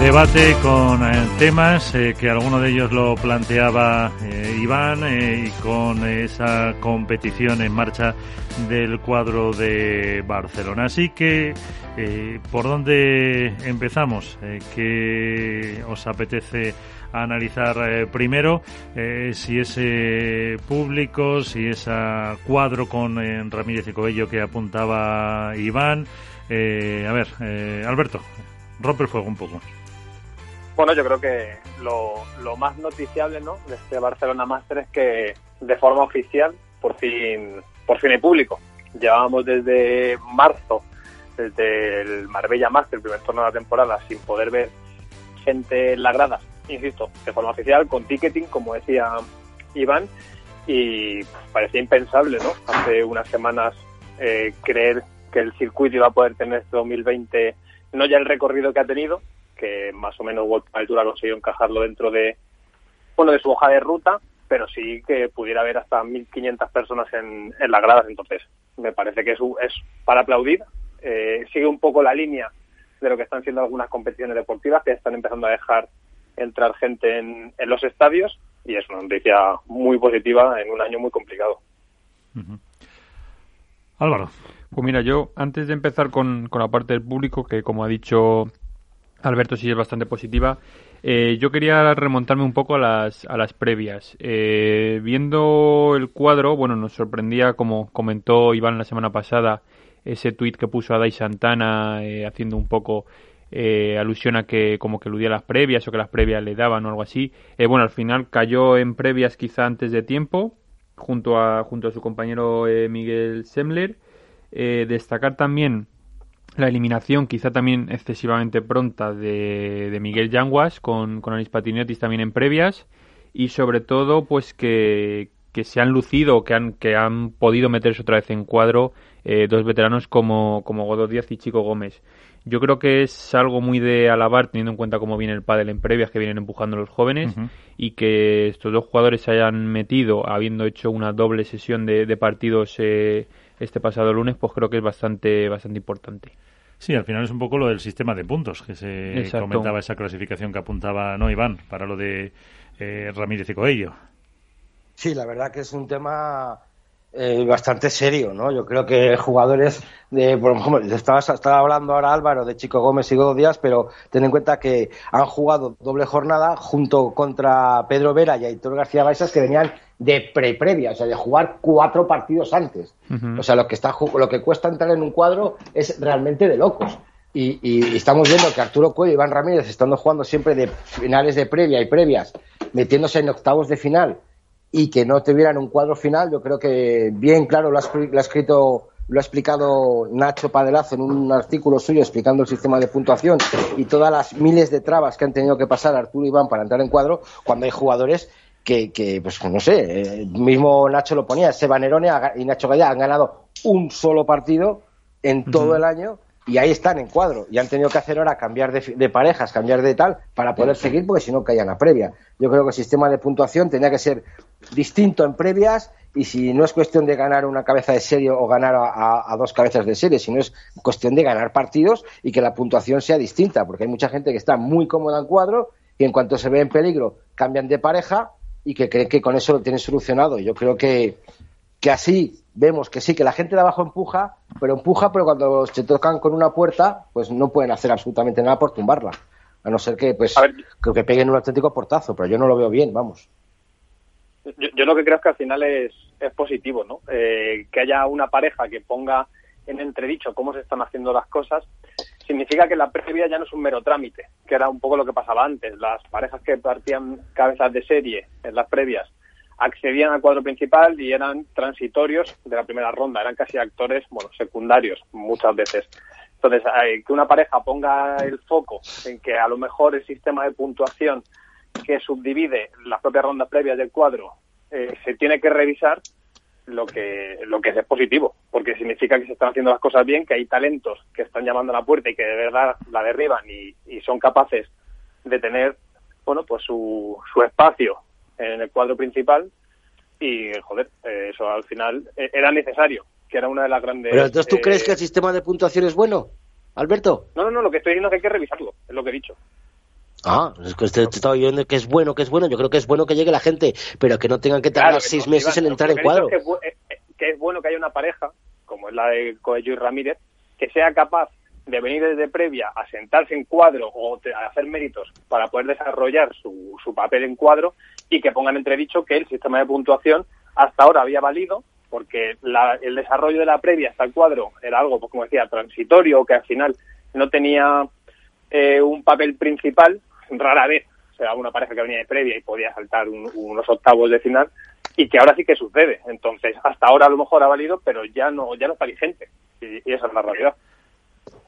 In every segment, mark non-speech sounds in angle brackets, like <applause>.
Debate con eh, temas eh, que alguno de ellos lo planteaba eh, Iván y con esa competición en marcha del cuadro de Barcelona. Así que, ¿por dónde empezamos? ¿Qué os apetece analizar primero? si ese público, si ese cuadro con Ramírez y Coello que apuntaba Iván. a ver, Alberto, rompe el fuego un poco. Bueno, yo creo que lo, más noticiable ¿no? de este Barcelona Master es que de forma oficial por fin, por fin hay público. Llevábamos desde marzo, desde el Marbella Master, el primer torneo de la temporada, sin poder ver gente en la grada, insisto, de forma oficial, con ticketing, como decía Iván, y parecía impensable, ¿no? Hace unas semanas eh, creer que el circuito iba a poder tener este 2020 no ya el recorrido que ha tenido, que más o menos Altura ha conseguido encajarlo dentro de, bueno, de su hoja de ruta, pero sí que pudiera haber hasta 1.500 personas en, en las gradas. Entonces, me parece que es, es para aplaudir. Eh, sigue un poco la línea de lo que están siendo algunas competiciones deportivas que están empezando a dejar entrar gente en, en los estadios y es una noticia muy positiva en un año muy complicado. Álvaro. Pues mira, yo antes de empezar con, con la parte del público, que como ha dicho Alberto sí es bastante positiva. Eh, yo quería remontarme un poco a las, a las previas. Eh, viendo el cuadro, bueno, nos sorprendía, como comentó Iván la semana pasada, ese tuit que puso a Dai Santana eh, haciendo un poco alusión a que como que eludía las previas o que las previas le daban o algo así. bueno, al final cayó en previas quizá antes de tiempo, junto a, junto a su compañero Miguel Semler. destacar también la eliminación quizá también excesivamente pronta de, Miguel Yanguas con, con Anis Patinetis también en previas y sobre todo pues que, se han lucido, que han, que han podido meterse otra vez en cuadro eh, dos veteranos como, como Godó Díaz y Chico Gómez. Yo creo que es algo muy de alabar teniendo en cuenta cómo viene el pádel en previas que vienen empujando los jóvenes y que estos dos jugadores se hayan metido habiendo hecho una doble sesión de, de partidos eh, este pasado lunes, pues creo que es bastante, bastante importante. Sí, al final es un poco lo del sistema de puntos, que se comentaba esa clasificación que apuntaba no Iván para lo de eh, Ramírez y Coello. Sí, la verdad que es un tema eh, bastante serio, ¿no? Yo creo que jugadores de, por ejemplo, estaba, estaba hablando ahora Álvaro de Chico Gómez y Godo Díaz, pero ten en cuenta que han jugado doble jornada junto contra Pedro Vera y Aitor García Baixas que venían de pre-previa, o sea, de jugar cuatro partidos antes. O sea, lo que está lo que cuesta entrar en un cuadro es realmente de locos. Y, y, estamos viendo que Arturo Cuello y Iván Ramírez estando jugando siempre de finales de previa y previas, metiéndose en octavos de final y que no tuvieran un cuadro final, yo creo que bien claro lo ha, escrito lo ha explicado Nacho Padelazo en un artículo suyo explicando el sistema de puntuación y todas las miles de trabas que han tenido que pasar Arturo y Iván para entrar en cuadro cuando hay jugadores que, que pues no sé, eh, mismo Nacho lo ponía, Seba Nerone y Nacho Gaya han ganado un solo partido en todo el año y ahí están en cuadro. Y han tenido que hacer ahora cambiar de, parejas, cambiar de tal para poder seguir porque si no caían a previa. Yo creo que el sistema de puntuación tenía que ser distinto en previas y si no es cuestión de ganar una cabeza de serie o ganar a, dos cabezas de serie, sino es cuestión de ganar partidos y que la puntuación sea distinta, porque hay mucha gente que está muy cómoda en cuadro y en cuanto se ve en peligro cambian de pareja y que creen que con eso lo tienen solucionado. Yo creo que, que así vemos que sí, que la gente de abajo empuja, pero empuja, pero cuando se tocan con una puerta, pues no pueden hacer absolutamente nada por tumbarla. A no ser que, pues, creo que peguen un auténtico portazo, pero yo no lo veo bien, vamos. Yo, lo que creo es que al final es, es positivo, ¿no? Eh, que haya una pareja que ponga en entredicho cómo se están haciendo las cosas, significa que la previa ya no es un mero trámite, que era un poco lo que pasaba antes. Las parejas que partían cabezas de serie en las previas accedían al cuadro principal y eran transitorios de la primera ronda, eran casi actores, bueno, secundarios muchas veces. Entonces, que una pareja ponga el foco en que a lo mejor el sistema de puntuación que subdivide las propias rondas previas del cuadro eh, se tiene que revisar, lo que lo que es, positivo, porque significa que se están haciendo las cosas bien, que hay talentos que están llamando a la puerta y que de verdad la derriban y, y son capaces de tener bueno pues su, su espacio en el cuadro principal y joder, eh, eso al final eh, era necesario, que era una de las grandes... Pero entonces tú crees que el sistema de puntuación es bueno, Alberto? No, no, no, lo que estoy diciendo es que hay que revisarlo, es lo que he dicho. Ah, es que usted está oyendo que es bueno, que es bueno. Yo creo que es bueno que llegue la gente, pero que no tengan que tardar seis meses en entrar en cuadro. Que es, bueno que haya una pareja, como es la de Coello y Ramírez, que sea capaz de venir desde previa a sentarse en cuadro o a hacer méritos para poder desarrollar su, su papel en cuadro y que pongan entredicho que el sistema de puntuación hasta ahora había valido porque el desarrollo de la previa hasta el cuadro era algo, pues como decía, transitorio, que al final no tenía eh, un papel principal, rara vez o sea una pareja que venía de previa y podía saltar unos octavos de final, y que ahora sí que sucede. Entonces, hasta ahora a lo mejor ha valido, pero ya no, ya no está vigente, y, esa es la realidad.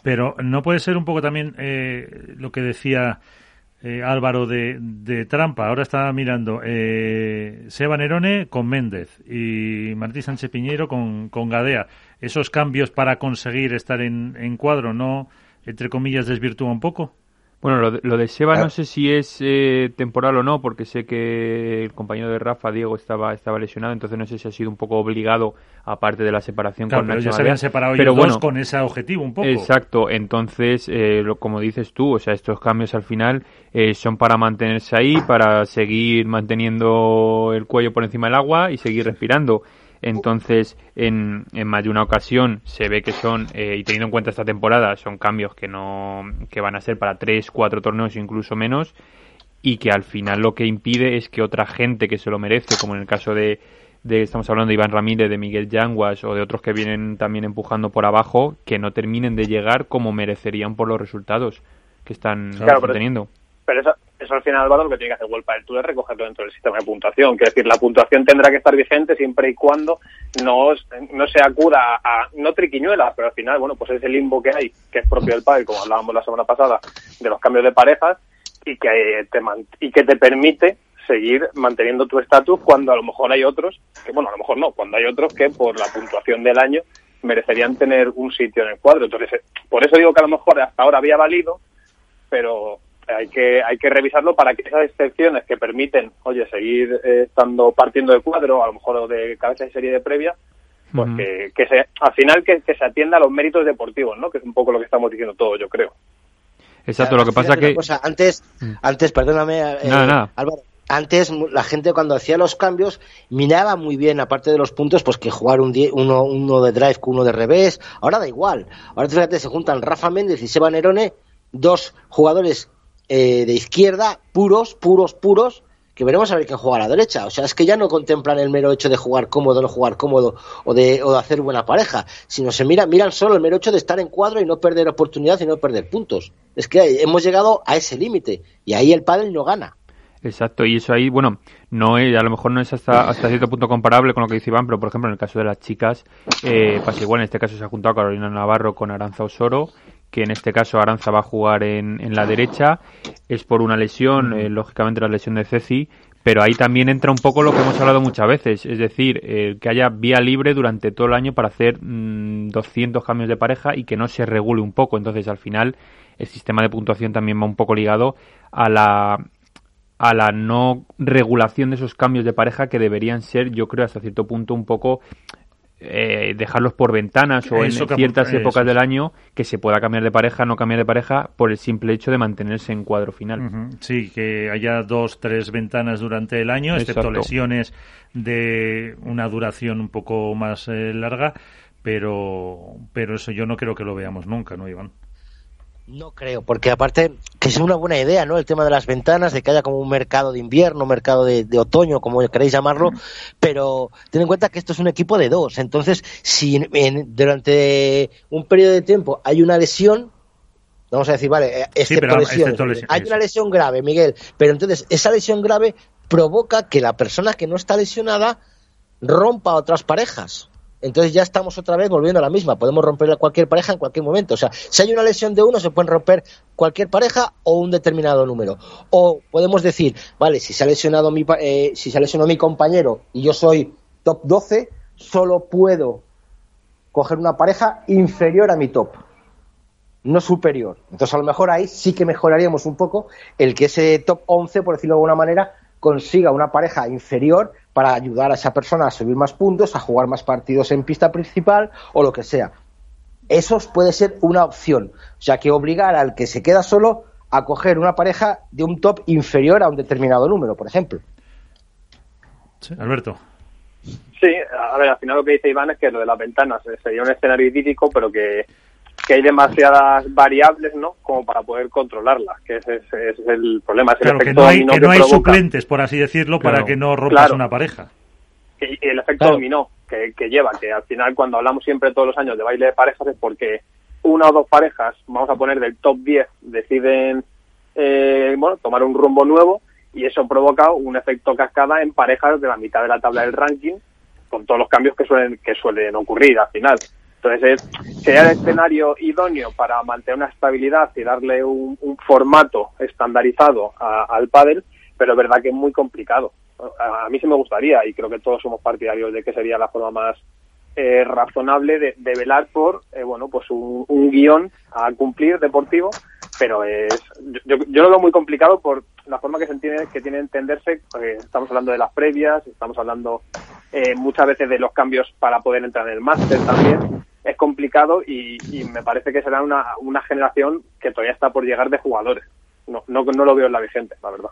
Pero no puede ser un poco también eh, lo que decía eh, Álvaro de, trampa. Ahora está mirando eh, Seba Nerone con Méndez y Martí Sánchez Piñero con, con Gadea. Esos cambios para conseguir estar en, en cuadro, ¿no, entre comillas, desvirtúa un poco? Bueno, lo de, Seba no sé si es eh, temporal o no, porque sé que el compañero de Rafa, Diego, estaba, estaba lesionado, entonces no sé si ha sido un poco obligado, aparte de la separación con pero ya se habían separado pero bueno, con ese objetivo un poco. Exacto, entonces, eh, como dices tú, o sea, estos cambios al final eh, son para mantenerse ahí, para seguir manteniendo el cuello por encima del agua y seguir respirando. Entonces, en, en más de una ocasión se ve que son, eh, y teniendo en cuenta esta temporada, son cambios que no que van a ser para tres, cuatro torneos, incluso menos, y que al final lo que impide es que otra gente que se lo merece, como en el caso de, de estamos hablando de Iván Ramírez, de Miguel Yanguas o de otros que vienen también empujando por abajo, que no terminen de llegar como merecerían por los resultados que están teniendo. Pero eso, eso al final, Álvaro, lo que tiene que hacer World del Tour es recogerlo dentro del sistema de puntuación. Quiero decir, la puntuación tendrá que estar vigente siempre y cuando no, no se acuda a, no triquiñuelas, pero al final, bueno, pues ese limbo que hay, que es propio del padre, como hablábamos la semana pasada, de los cambios de parejas, y que te, y que te permite seguir manteniendo tu estatus cuando a lo mejor hay otros, que bueno, a lo mejor no, cuando hay otros que por la puntuación del año merecerían tener un sitio en el cuadro. Entonces, por eso digo que a lo mejor hasta ahora había valido, pero hay que hay que revisarlo para que esas excepciones que permiten, oye, seguir eh, estando partiendo de cuadro, a lo mejor de cabeza de serie de previa, pues que, que se, al final que, se atienda a los méritos deportivos, ¿no? Que es un poco lo que estamos diciendo todos, yo creo. Exacto, lo que pasa que... antes, mm. antes, perdóname, eh, Álvaro, antes la gente cuando hacía los cambios miraba muy bien, aparte de los puntos, pues que jugar un uno, uno de drive con uno de revés. Ahora da igual. Ahora fíjate, se juntan Rafa Méndez y Seba Nerone, dos jugadores eh, de izquierda, puros, puros, puros, que veremos a ver quién juega a la derecha. O sea, es que ya no contemplan el mero hecho de jugar cómodo, no jugar cómodo o de, o de hacer buena pareja, sino se miran, miran solo el mero hecho de estar en cuadro y no perder oportunidad y no perder puntos. Es que hemos llegado a ese límite y ahí el padre no gana. Exacto, y eso ahí, bueno, no es, a lo mejor no es hasta, hasta cierto punto comparable con lo que dice Iván, pero por ejemplo en el caso de las chicas, eh, pasa igual, en este caso se ha juntado Carolina Navarro con Aranza Osoro, que en este caso Aranza va a jugar en, en la derecha, es por una lesión, eh, lógicamente la lesión de Ceci, pero ahí también entra un poco lo que hemos hablado muchas veces, es decir, eh, que haya vía libre durante todo el año para hacer 200 mm, cambios de pareja y que no se regule un poco. Entonces, al final, el sistema de puntuación también va un poco ligado a la, a la no regulación de esos cambios de pareja que deberían ser, yo creo, hasta cierto punto un poco eh, dejarlos por ventanas o en ciertas épocas del año que se pueda cambiar de pareja, no cambiar de pareja por el simple hecho de mantenerse en cuadro final. Sí, que haya dos, tres ventanas durante el año, excepto lesiones de una duración un poco más eh, larga, pero, pero eso yo no creo que lo veamos nunca, ¿no, Iván? No creo, porque aparte que es una buena idea, ¿no? El tema de las ventanas, de que haya como un mercado de invierno, mercado de, otoño, como queréis llamarlo, pero ten en cuenta que esto es un equipo de dos, entonces si durante un periodo de tiempo hay una lesión, vamos a decir, vale, eh, excepto, hay una lesión grave, Miguel, pero entonces esa lesión grave provoca que la persona que no está lesionada rompa otras parejas entonces ya estamos otra vez volviendo a la misma. Podemos romper cualquier pareja en cualquier momento. O sea, si hay una lesión de uno, se pueden romper cualquier pareja o un determinado número. O podemos decir, vale, si se ha lesionado mi, eh, si se ha lesionado mi compañero y yo soy top 12, solo puedo coger una pareja inferior a mi top, no superior. Entonces, a lo mejor ahí sí que mejoraríamos un poco el que ese top 11, por decirlo de alguna manera, consiga una pareja inferior para ayudar a esa persona a subir más puntos, a jugar más partidos en pista principal o lo que sea. Eso puede ser una opción. O sea, que obligar al que se queda solo a coger una pareja de un top inferior a un determinado número, por ejemplo. Alberto. Sí, a ver, al final lo que dice Iván es que lo de las ventanas sería un escenario idílico, pero que, hay demasiadas variables, ¿no? Como para poder controlarlas, que ese, es el problema. claro, que no hay, que no hay suplentes, por así decirlo, para que no rompas una pareja. Y el efecto dominó que, que lleva, que al final cuando hablamos siempre todos los años de baile de parejas es porque una o dos parejas, vamos a poner del top 10, deciden eh, bueno, tomar un rumbo nuevo y eso provoca un efecto cascada en parejas de la mitad de la tabla del ranking con todos los cambios que suelen que suelen ocurrir al final. Entonces, sería el escenario idóneo para mantener una estabilidad y darle un, formato estandarizado al pádel, pero es verdad que es muy complicado. A, mí sí me gustaría, y creo que todos somos partidarios de que sería la forma más eh, razonable de, velar por eh, bueno pues un, guion a cumplir deportivo pero es yo, yo, lo veo muy complicado por la forma que se entiende que tiene entenderse estamos hablando de las previas estamos hablando eh, muchas veces de los cambios para poder entrar en el máster también es complicado y, me parece que será una, una generación que todavía está por llegar de jugadores. No, no, no lo veo en la vigente la verdad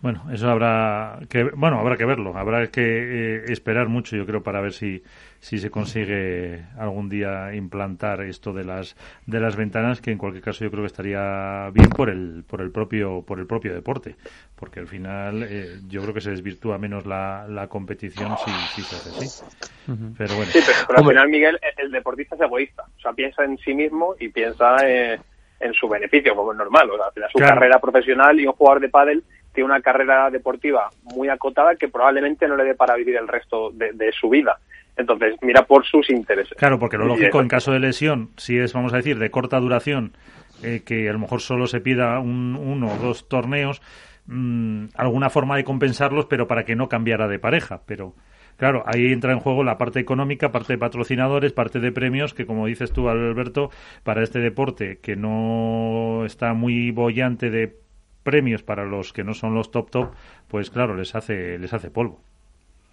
bueno, eso habrá que bueno habrá que verlo, habrá que eh, esperar mucho, yo creo, para ver si si se consigue algún día implantar esto de las de las ventanas, que en cualquier caso yo creo que estaría bien por el por el propio por el propio deporte, porque al final eh, yo creo que se desvirtúa menos la, la competición si, si se hace así. Pero bueno. Sí, pero, al final Miguel el, deportista es egoísta, o sea piensa en sí mismo y piensa eh, en su beneficio, como es normal, o sea, su carrera profesional y un jugador de pádel tiene una carrera deportiva muy acotada que probablemente no le dé para vivir el resto de, su vida. Entonces, mira por sus intereses. Claro, porque lo lógico en caso de lesión, si es, vamos a decir, de corta duración, eh, que a lo mejor solo se pida un, uno o dos torneos, mm, alguna forma de compensarlos, pero para que no cambiara de pareja. Pero claro, ahí entra en juego la parte económica, parte de patrocinadores, parte de premios, que como dices tú, Alberto, para este deporte que no está muy bollante de premios para los que no son los top top, pues claro, les hace, les hace polvo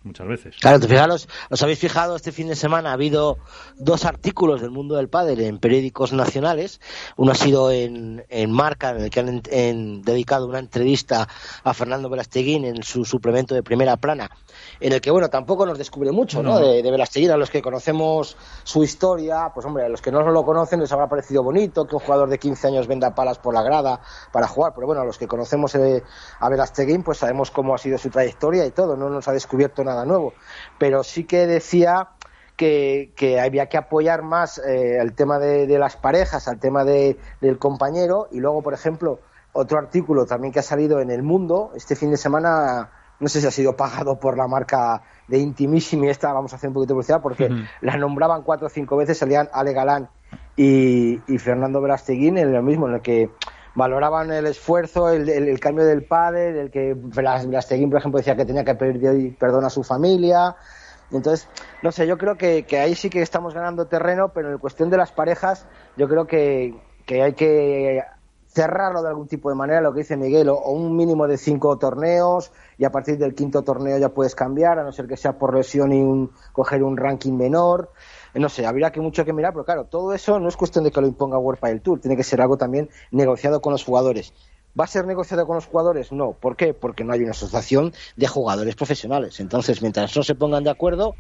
muchas veces. Claro, fijaros, os habéis fijado, este fin de semana ha habido dos artículos del mundo del padre en periódicos nacionales. Uno ha sido en, en Marca, en el que han dedicado una entrevista a Fernando Velasteguín en su suplemento de primera plana, en el que, bueno, tampoco nos descubre mucho, ¿no? De, de Velasteguín, a los que conocemos su historia, pues hombre, a los que no lo conocen les habrá parecido bonito que un jugador de 15 años venda palas por la grada para jugar, pero bueno, a los que conocemos eh, a Velasteguín, pues sabemos cómo ha sido su trayectoria y todo, no nos ha descubierto nada nuevo, pero sí que decía que, había que apoyar más eh, el tema de, las parejas, al tema de, del compañero. Y luego, por ejemplo, otro artículo también que ha salido en El Mundo este fin de semana, no sé si ha sido pagado por la marca de Intimissimi, esta vamos a hacer un poquito de publicidad porque la nombraban cuatro o cinco veces, salían Ale Galán y, Fernando Verasteguín en lo mismo, en el que valoraban el esfuerzo, el, cambio del padre, el que Blasteguín, por ejemplo, decía que tenía que pedir perdón a su familia. Entonces, no sé, yo creo que, ahí sí que estamos ganando terreno, pero en cuestión de las parejas, yo creo que, hay que cerrarlo de algún tipo de manera, lo que dice Miguel, o, un mínimo de cinco torneos, y a partir del quinto torneo ya puedes cambiar, a no ser que sea por lesión y un, coger un ranking menor. Eh, no sé, habría que mucho que mirar, pero claro, todo eso no es cuestión de que lo imponga World Padel Tour, tiene que ser algo también negociado con los jugadores. ¿Va a ser negociado con los jugadores? No. ¿Por qué? Porque no hay una asociación de jugadores profesionales. Entonces, mientras no se pongan de acuerdo,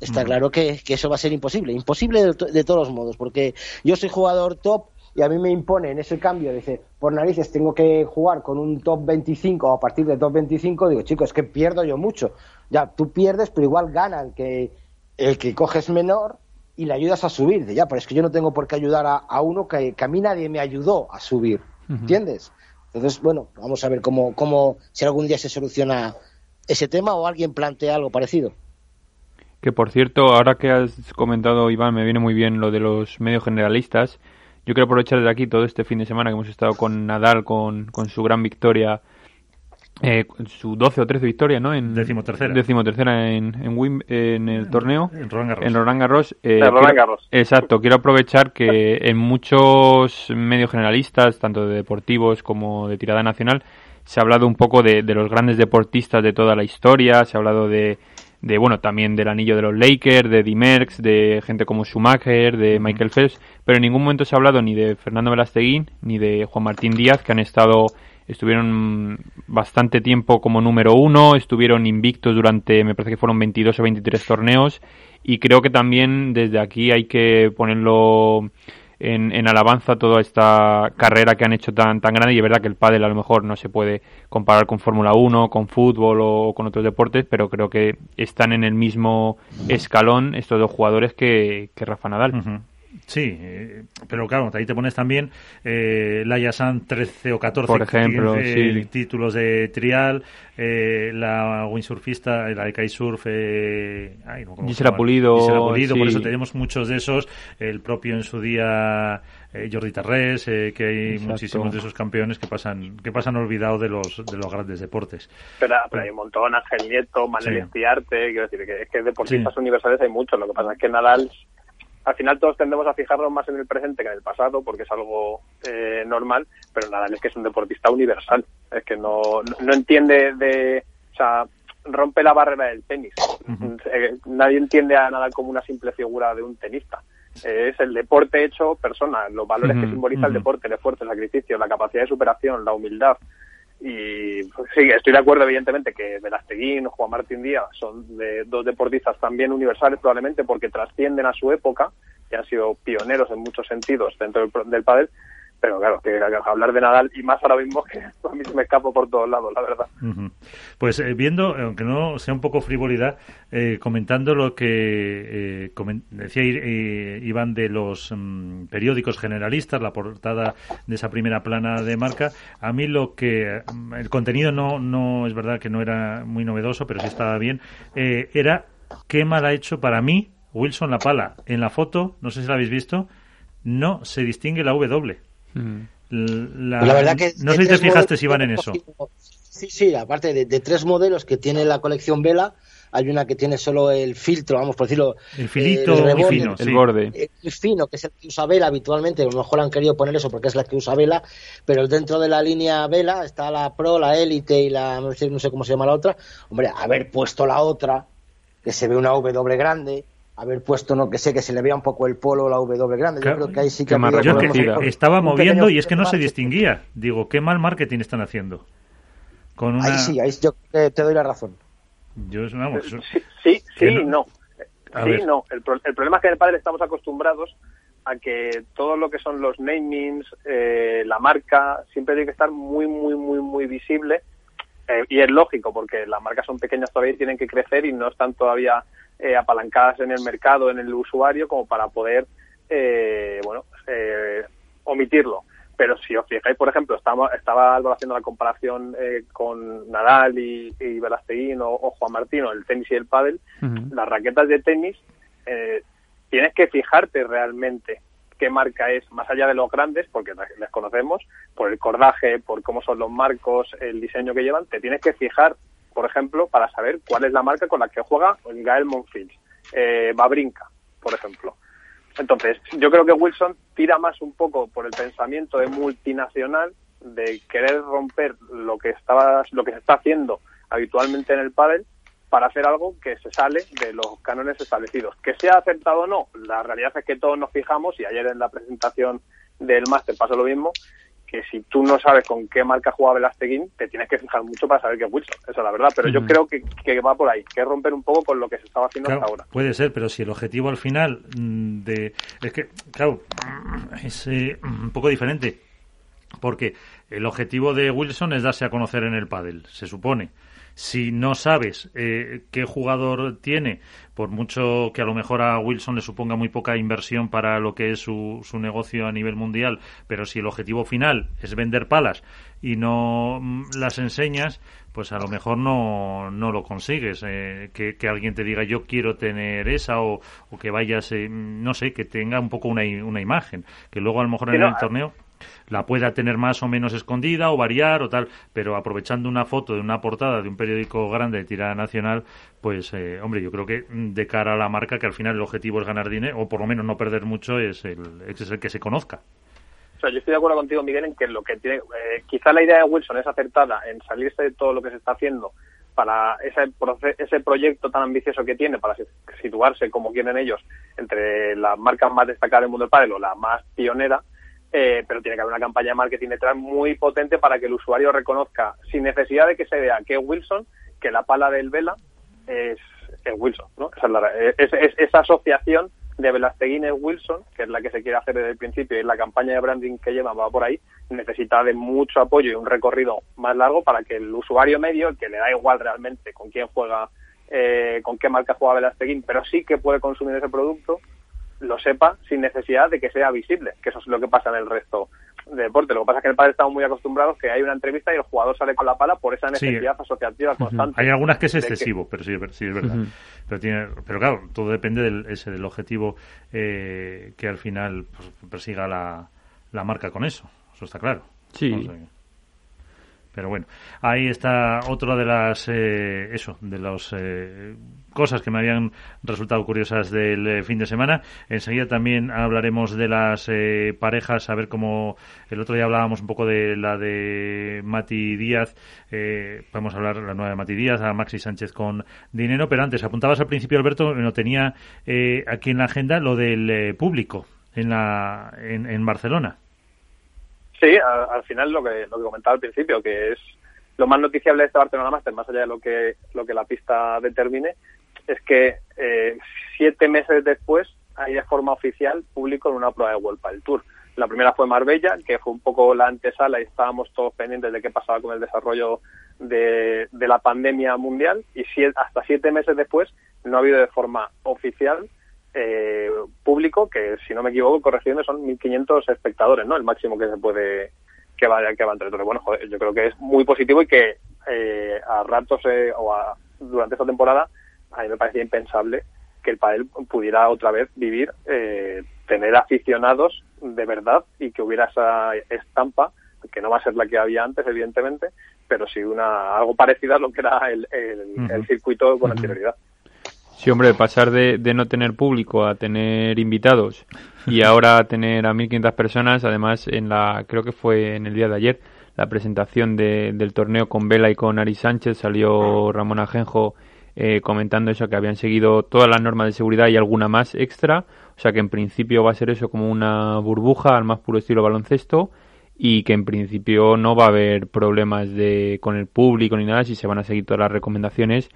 está claro que, eso va a ser imposible. Imposible de, todos los modos, porque yo soy jugador top y a mí me impone en ese cambio, dice, por narices tengo que jugar con un top 25 o a partir de top 25, digo, chicos, es que pierdo yo mucho. Ya, tú pierdes, pero igual gana el que, el que coges menor y le ayudas a subir. De ya, pero es que yo no tengo por qué ayudar a, uno que, a mí nadie me ayudó a subir. ¿Entiendes? Entonces, bueno, vamos a ver cómo, cómo, si algún día se soluciona ese tema o alguien plantea algo parecido. Que por cierto, ahora que has comentado, Iván, me viene muy bien lo de los medios generalistas. Yo quiero aprovechar de aquí todo este fin de semana que hemos estado con Nadal, con, con su gran victoria eh, su 12 o 13 victoria, ¿no? En, decimotercera. Decimotercera en, en, en el torneo. En Roland Garros. En Roland Garros. Eh, Roland quiero- Garros. Exacto, quiero aprovechar que en muchos medios generalistas, tanto de deportivos como de tirada nacional, se ha hablado un poco de, de los grandes deportistas de toda la historia, se ha hablado de, de bueno, también del anillo de los Lakers, de Eddie Merckx, de gente como Schumacher, de Michael Phelps, pero en ningún momento se ha hablado ni de Fernando Velasteguín ni de Juan Martín Díaz, que han estado estuvieron bastante tiempo como número uno, estuvieron invictos durante, me parece que fueron 22 o 23 torneos, y creo que también desde aquí hay que ponerlo en, en alabanza toda esta carrera que han hecho tan, tan grande, y es verdad que el pádel a lo mejor no se puede comparar con Fórmula 1, con fútbol o con otros deportes, pero creo que están en el mismo escalón estos dos jugadores que, que Rafa Nadal. Sí, eh, pero claro, ahí te pones también eh, Laia San 13 o 14 Por ejemplo, eh, sí. títulos de trial, eh, la windsurfista, la de kitesurf, eh, ay, no, ¿cómo se Gisela? Pulido, Gisela Pulido, por sí. eso tenemos muchos de esos, el propio en su día eh, Jordi Tarrés, eh, que hay Exacto. muchísimos de esos campeones que pasan que pasan olvidados de los de los grandes deportes. Pero, pero hay un montón, Ángel Nieto, Manuel Sí. Estiarte, quiero decir que es que deportistas Sí. universales hay muchos, lo que pasa es que Nadal, al final todos tendemos a fijarnos más en el presente que en el pasado, porque es algo eh, normal, pero Nadal es que es un deportista universal, es que no, no, no entiende de, o sea, rompe la barrera del tenis. Eh, Nadie entiende a Nadal como una simple figura de un tenista. Eh, es el deporte hecho persona, los valores que simboliza el deporte, el esfuerzo, el sacrificio, la capacidad de superación, la humildad. Y pues, sí, estoy de acuerdo, evidentemente, que Velasteguín, Juan Martín Díaz son de, dos deportistas también universales, probablemente porque trascienden a su época, que han sido pioneros en muchos sentidos dentro del, del pádel. Pero claro, que hablar de Nadal y más ahora mismo que <laughs> a mí se me escapo por todos lados, la verdad. Pues eh, viendo, aunque no sea un poco frivolidad, eh, comentando lo que eh, decía eh, Iván de los mm, periódicos generalistas, la portada de esa primera plana de marca, a mí lo que mm, el contenido no, no es verdad que no era muy novedoso, pero sí estaba bien, eh, era qué mal ha hecho para mí Wilson La Pala. En la foto, no sé si la habéis visto, no se distingue la W. Mm. La, Pues la verdad que no sé si te fijaste, modelos Iván, en eso. Sí, sí, aparte de, de tres modelos que tiene la colección Vela, hay una que tiene solo el filtro, vamos por decirlo. El filito el muy fino, El sí. borde. eh, el fino, que es el que usa Vela habitualmente, a lo mejor han querido poner eso porque es la que usa Vela, pero dentro de la línea Vela está la Pro, la Elite y la, no sé, no sé cómo se llama la otra. Hombre, haber puesto la otra, que se ve una W grande, haber puesto, no que sé, que se le vea un poco el polo, la W grande, yo creo que ahí sí que habido Yo es que estaba Un moviendo y es que no se distinguía. Digo, qué mal marketing están haciendo. Con una... Ahí sí, ahí sí, yo te, te doy la razón. Yo, vamos, Sí, sí, sí no. y no. A sí ver. y no. El, pro- el problema es que en el padre estamos acostumbrados a que todo lo que son los namings, eh, la marca, siempre tiene que estar muy, muy, muy, muy visible. Eh, y es lógico, porque las marcas son pequeñas todavía y tienen que crecer y no están todavía eh, apalancadas en el mercado, en el usuario, como para poder, eh, bueno, eh, omitirlo. Pero si os fijáis, por ejemplo, estaba, estaba Álvaro haciendo la comparación eh, con Nadal y, y Velasteguín o, o Juan Martín, o el tenis y el pádel, las raquetas de tenis, eh, tienes que fijarte realmente qué marca es, más allá de los grandes, porque les conocemos, por el cordaje, por cómo son los marcos, el diseño que llevan, te tienes que fijar, por ejemplo, para saber cuál es la marca con la que juega Gael Monfils, eh, Babrinka, por ejemplo. Entonces, yo creo que Wilson tira más un poco por el pensamiento de multinacional, de querer romper lo que estaba, lo que se está haciendo habitualmente en el pádel para hacer algo que se sale de los cánones establecidos. Que sea aceptado o no, la realidad es que todos nos fijamos, y ayer en la presentación del máster pasó lo mismo, que si tú no sabes con qué marca jugaba Velasteguín, te tienes que fijar mucho para saber que es Wilson, esa es la verdad, pero yo Ujú. creo que, que va por ahí, que es romper un poco con lo que se estaba haciendo Claro, hasta ahora. puede ser, pero si el objetivo al final mm, de es que claro es eh, un poco diferente porque el objetivo de Wilson es darse a conocer en el pádel, se supone. Si no sabes eh, qué jugador tiene, por mucho que a lo mejor a Wilson le suponga muy poca inversión para lo que es su, su negocio a nivel mundial, pero si el objetivo final es vender palas y no mm, las enseñas, pues a lo mejor no, no lo consigues. eh, que, que alguien te diga yo quiero tener esa o, o que vayas, eh, no sé, que tenga un poco una, una imagen. Que luego a lo mejor en el torneo. La pueda tener más o menos escondida o variar o tal, pero aprovechando una foto de una portada de un periódico grande de tirada nacional, pues eh, hombre, yo creo que de cara a la marca, que al final el objetivo es ganar dinero, o por lo menos no perder mucho, es el, es el que se conozca. O sea, yo estoy de acuerdo contigo, Miguel, en que lo que tiene, eh, quizá la idea de Wilson es acertada en salirse de todo lo que se está haciendo para ese, ese proyecto tan ambicioso que tiene para situarse como quieren ellos entre las marcas más destacadas del mundo del pádel o la más pionera, eh, pero tiene que haber una campaña de marketing detrás muy potente para que el usuario reconozca, sin necesidad de que se vea que Wilson, que la pala del Vela es, Wilson, ¿no? Esa, es, esa asociación de Velasteguín es Wilson, que es la que se quiere hacer desde el principio y la campaña de branding que lleva va por ahí, necesita de mucho apoyo y un recorrido más largo para que el usuario medio, que le da igual realmente con quién juega, eh, con qué marca juega Velasteguín, pero sí que puede consumir ese producto, lo sepa sin necesidad de que sea visible, que eso es lo que pasa en el resto de deporte. Lo que pasa es que en el padre estamos muy acostumbrados que hay una entrevista y el jugador sale con la pala por esa necesidad asociativa constante. Hay algunas que es excesivo, pero sí, sí, es verdad. pero, tiene, pero claro, todo depende del, ese, del objetivo eh, que al final pues, persiga la, la marca con eso. Eso está claro. Sí. Pero bueno, ahí está otra de las eh, eso, de las eh, cosas que me habían resultado curiosas del eh, fin de semana. Enseguida también hablaremos de las parejas, a ver cómo el otro día hablábamos un poco de la de Mati Díaz. podemos hablar la nueva de Mati Díaz, a Maxi Sánchez con dinero, pero antes apuntabas al principio, Alberto, no tenía aquí en la agenda lo del público en la en, Barcelona. Sí, al, final lo que, lo que comentaba al principio, que es lo más noticiable de este Barcelona Master, más allá de lo que, lo que la pista determine, es que eh, siete meses después hay de forma oficial público en una prueba de World el Tour. La primera fue Marbella, que fue un poco la antesala y estábamos todos pendientes de qué pasaba con el desarrollo de, de la pandemia mundial y hasta siete meses después no ha habido de forma oficial eh, público, que si no me equivoco, corrigiendo, son 1.500 espectadores, ¿no? El máximo que se puede, que va, que va entre todos. Bueno, yo creo que es muy positivo y que eh, a ratos eh, o durante esta temporada a mí me parecía impensable que el padel pudiera otra vez vivir, eh, tener aficionados de verdad y que hubiera esa estampa, que no va a ser la que había antes, evidentemente, pero sí una algo parecido a lo que era el, el, circuito con anterioridad. Sí, hombre, pasar de, de, no tener público a tener invitados y <laughs> ahora tener a 1.500 personas, además, en la creo que fue en el día de ayer, la presentación de, del torneo con Vela y con Ari Sánchez, salió Ramón Ajenjo eh, comentando eso, que habían seguido todas las normas de seguridad y alguna más extra, o sea que en principio va a ser eso como una burbuja al más puro estilo baloncesto y que en principio no va a haber problemas de con el público ni nada si se van a seguir todas las recomendaciones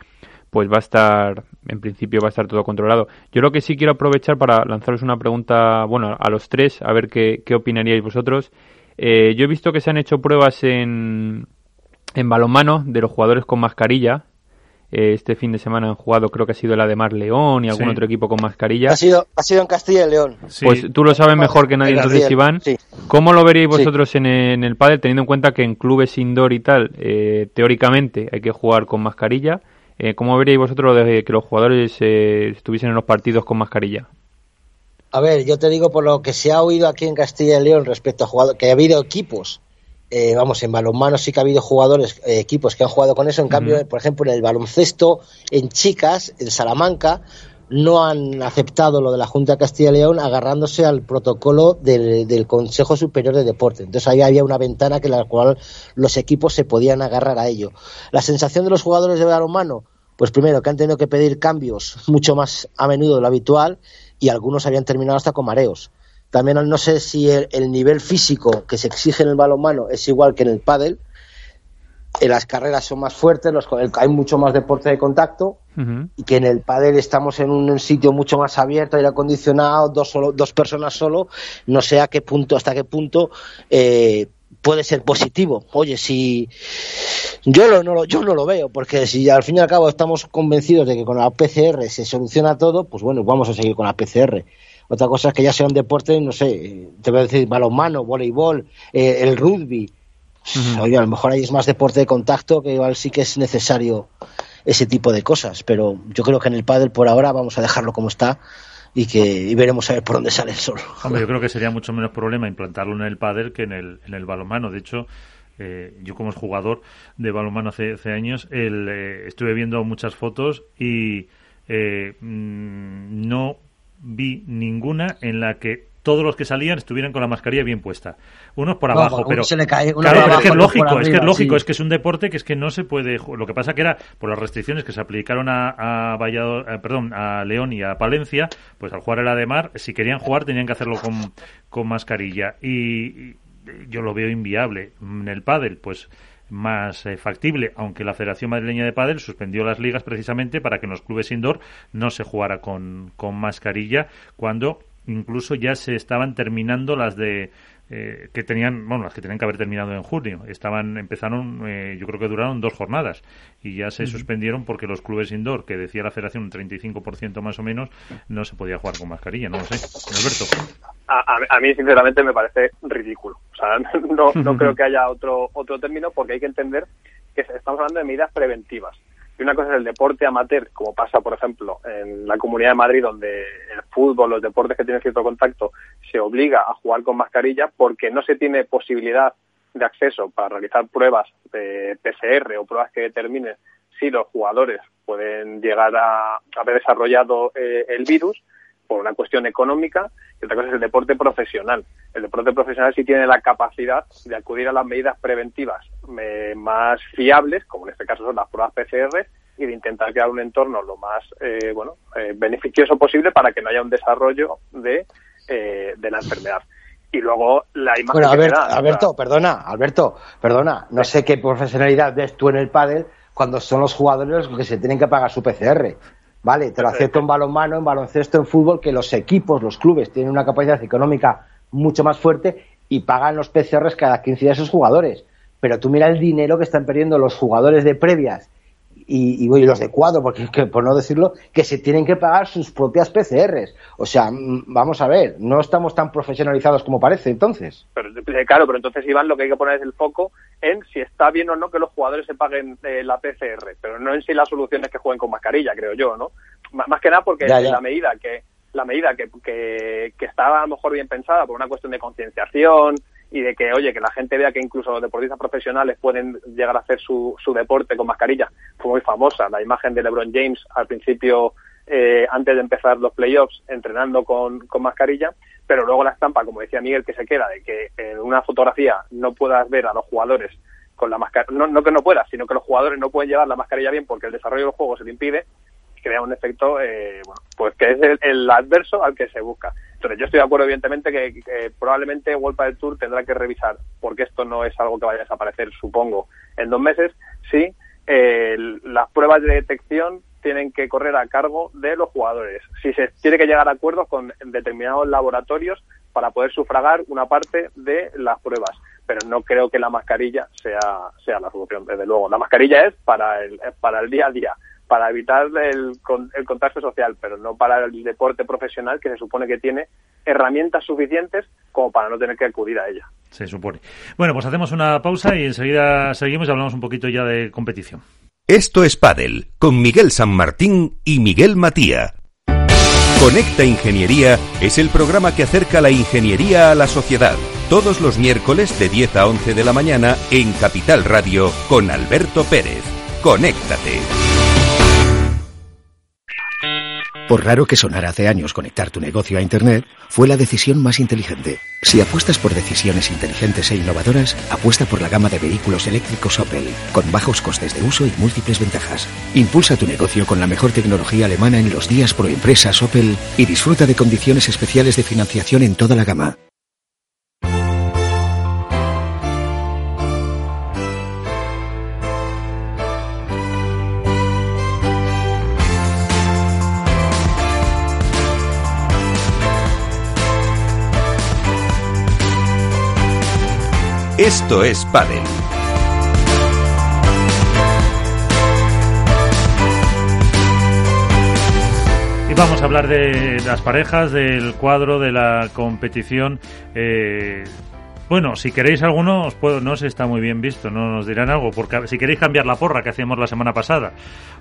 pues va a estar, en principio va a estar todo controlado. Yo lo que sí quiero aprovechar para lanzaros una pregunta, bueno, a los tres, a ver qué, qué opinaríais vosotros. Eh, yo he visto que se han hecho pruebas en, en balonmano de los jugadores con mascarilla. Eh, este fin de semana han jugado, creo que ha sido la de Mar León y algún otro equipo con mascarilla. Ha sido, ha sido en Castilla y León. Pues tú lo sabes mejor que nadie, entonces, Iván. ¿Cómo lo veríais vosotros en, en, el pádel, teniendo en cuenta que en clubes indoor y tal, eh, teóricamente hay que jugar con mascarilla? Eh, ¿Cómo veríais vosotros de que los jugadores eh, estuviesen en los partidos con mascarilla? A ver, yo te digo por lo que se ha oído aquí en Castilla y León respecto a jugadores, que ha habido equipos, eh, vamos, en balonmano sí que ha habido jugadores, equipos que han jugado con eso, en cambio, por ejemplo, en el baloncesto, en chicas, en Salamanca, no han aceptado lo de la Junta de Castilla y León agarrándose al protocolo del, del, Consejo Superior de Deporte. Entonces ahí había una ventana que la cual los equipos se podían agarrar a ello. La sensación de los jugadores de balonmano, pues primero que han tenido que pedir cambios mucho más a menudo de lo habitual y algunos habían terminado hasta con mareos. También no sé si el, nivel físico que se exige en el balonmano es igual que en el pádel. En las carreras son más fuertes, los, hay mucho más deporte de contacto y que en el pádel estamos en un sitio mucho más abierto, aire acondicionado, dos, solo, dos personas solo. No sé a qué punto, hasta qué punto eh, puede ser positivo. Oye, si yo lo, no lo, yo no lo veo, porque si al fin y al cabo estamos convencidos de que con la PCR se soluciona todo, pues bueno, vamos a seguir con la PCR. Otra cosa es que ya sea un deporte, no sé, te voy a decir balonmano, voleibol, eh, el rugby. Oye, a lo mejor ahí es más deporte de contacto, que igual sí que es necesario ese tipo de cosas, pero yo creo que en el pádel por ahora vamos a dejarlo como está y que y veremos a ver por dónde sale el sol. Hombre, yo creo que sería mucho menos problema implantarlo en el pádel que en el, en el balonmano. De hecho, eh, yo como jugador de balonmano hace, hace años, el, eh, estuve viendo muchas fotos y eh, mm, no vi ninguna en la que todos los que salían estuvieran con la mascarilla bien puesta. Unos por abajo, uno pero se le cae, uno claro, por pero es que es lógico, es que es lógico, sí. es que es un deporte que es que no se puede. Lo que pasa que era por las restricciones que se aplicaron a, a Valladolid- eh, perdón, a León y a Palencia, pues al jugar el Ademar, si querían jugar tenían que hacerlo con, con mascarilla y, y yo lo veo inviable. En el pádel, pues más eh, factible, aunque la Federación Madrileña de Pádel suspendió las ligas precisamente para que en los clubes indoor no se jugara con, con mascarilla cuando incluso ya se estaban terminando las de eh, que tenían, bueno, las que tenían que haber terminado en junio. Estaban, empezaron, eh, yo creo que duraron dos jornadas y ya se suspendieron porque los clubes indoor, que decía la federación un 35% más o menos, no se podía jugar con mascarilla, no lo sé. Alberto. a, a- a mí sinceramente me parece ridículo. O sea, <laughs> no, no <laughs> creo que haya otro otro término porque hay que entender que estamos hablando de medidas preventivas. Y una cosa es el deporte amateur, como pasa, por ejemplo, en la Comunidad de Madrid, donde el fútbol, los deportes que tienen cierto contacto, se obliga a jugar con mascarilla porque no se tiene posibilidad de acceso para realizar pruebas de PCR o pruebas que determinen si los jugadores pueden llegar a haber desarrollado eh, el virus por una cuestión económica y otra cosa es el deporte profesional. El deporte profesional sí tiene la capacidad de acudir a las medidas preventivas eh, más fiables, como en este caso son las pruebas PCR, y de intentar crear un entorno lo más eh, bueno eh, beneficioso posible para que no haya un desarrollo de, eh, de la enfermedad. Y luego la imagen Bueno, Alberto, o sea, Alberto, perdona, Alberto, perdona, no sé qué profesionalidad ves tú en el pádel cuando son los jugadores los que se tienen que pagar su PCR. Vale, te lo acepto en balonmano, en baloncesto, en fútbol, que los equipos, los clubes tienen una capacidad económica mucho más fuerte y pagan los PCRs cada 15 días a sus jugadores. Pero tú mira el dinero que están perdiendo los jugadores de previas y, y, bueno, y los de cuadro, porque que, por no decirlo, que se tienen que pagar sus propias PCRs. O sea, mm, vamos a ver, no estamos tan profesionalizados como parece entonces. Pero, eh, claro, pero entonces, Iván, lo que hay que poner es el foco en si está bien o no que los jugadores se paguen eh, la PCR, pero no en si la solución es que jueguen con mascarilla, creo yo, ¿no? M- más que nada porque Ya, ya. la medida que la medida que, que, que está a lo mejor bien pensada por una cuestión de concienciación y de que, oye, que la gente vea que incluso los deportistas profesionales pueden llegar a hacer su, su deporte con mascarilla, fue muy famosa la imagen de LeBron James al principio, eh, antes de empezar los playoffs, entrenando con, con mascarilla, pero luego la estampa, como decía Miguel, que se queda de que en una fotografía no puedas ver a los jugadores con la mascarilla, no, no que no puedas, sino que los jugadores no pueden llevar la mascarilla bien porque el desarrollo del juego se le impide, crea un efecto, eh, bueno, pues que es el, el adverso al que se busca. Entonces, yo estoy de acuerdo, evidentemente, que, probablemente World del Tour tendrá que revisar, porque esto no es algo que vaya a desaparecer, supongo, en dos meses. Sí, eh, las pruebas de detección tienen que correr a cargo de los jugadores. Si se tiene que llegar a acuerdos con determinados laboratorios para poder sufragar una parte de las pruebas. Pero no creo que la mascarilla sea, sea la solución, desde luego. La mascarilla es para el, para el día a día para evitar el, el contacto social, pero no para el deporte profesional que se supone que tiene herramientas suficientes como para no tener que acudir a ella. Se supone. Bueno, pues hacemos una pausa y enseguida seguimos y hablamos un poquito ya de competición. Esto es Padel con Miguel San Martín y Miguel Matía. Conecta Ingeniería es el programa que acerca la ingeniería a la sociedad. Todos los miércoles de 10 a 11 de la mañana en Capital Radio con Alberto Pérez. Conéctate. Por raro que sonara hace años conectar tu negocio a Internet, fue la decisión más inteligente. Si apuestas por decisiones inteligentes e innovadoras, apuesta por la gama de vehículos eléctricos Opel, con bajos costes de uso y múltiples ventajas. Impulsa tu negocio con la mejor tecnología alemana en los días pro empresas Opel y disfruta de condiciones especiales de financiación en toda la gama. Esto es Padel. Y vamos a hablar de las parejas, del cuadro, de la competición. Eh, Bueno, si queréis alguno, os puedo, no sé, está muy bien visto, no nos dirán algo, porque si queréis cambiar la porra que hacíamos la semana pasada,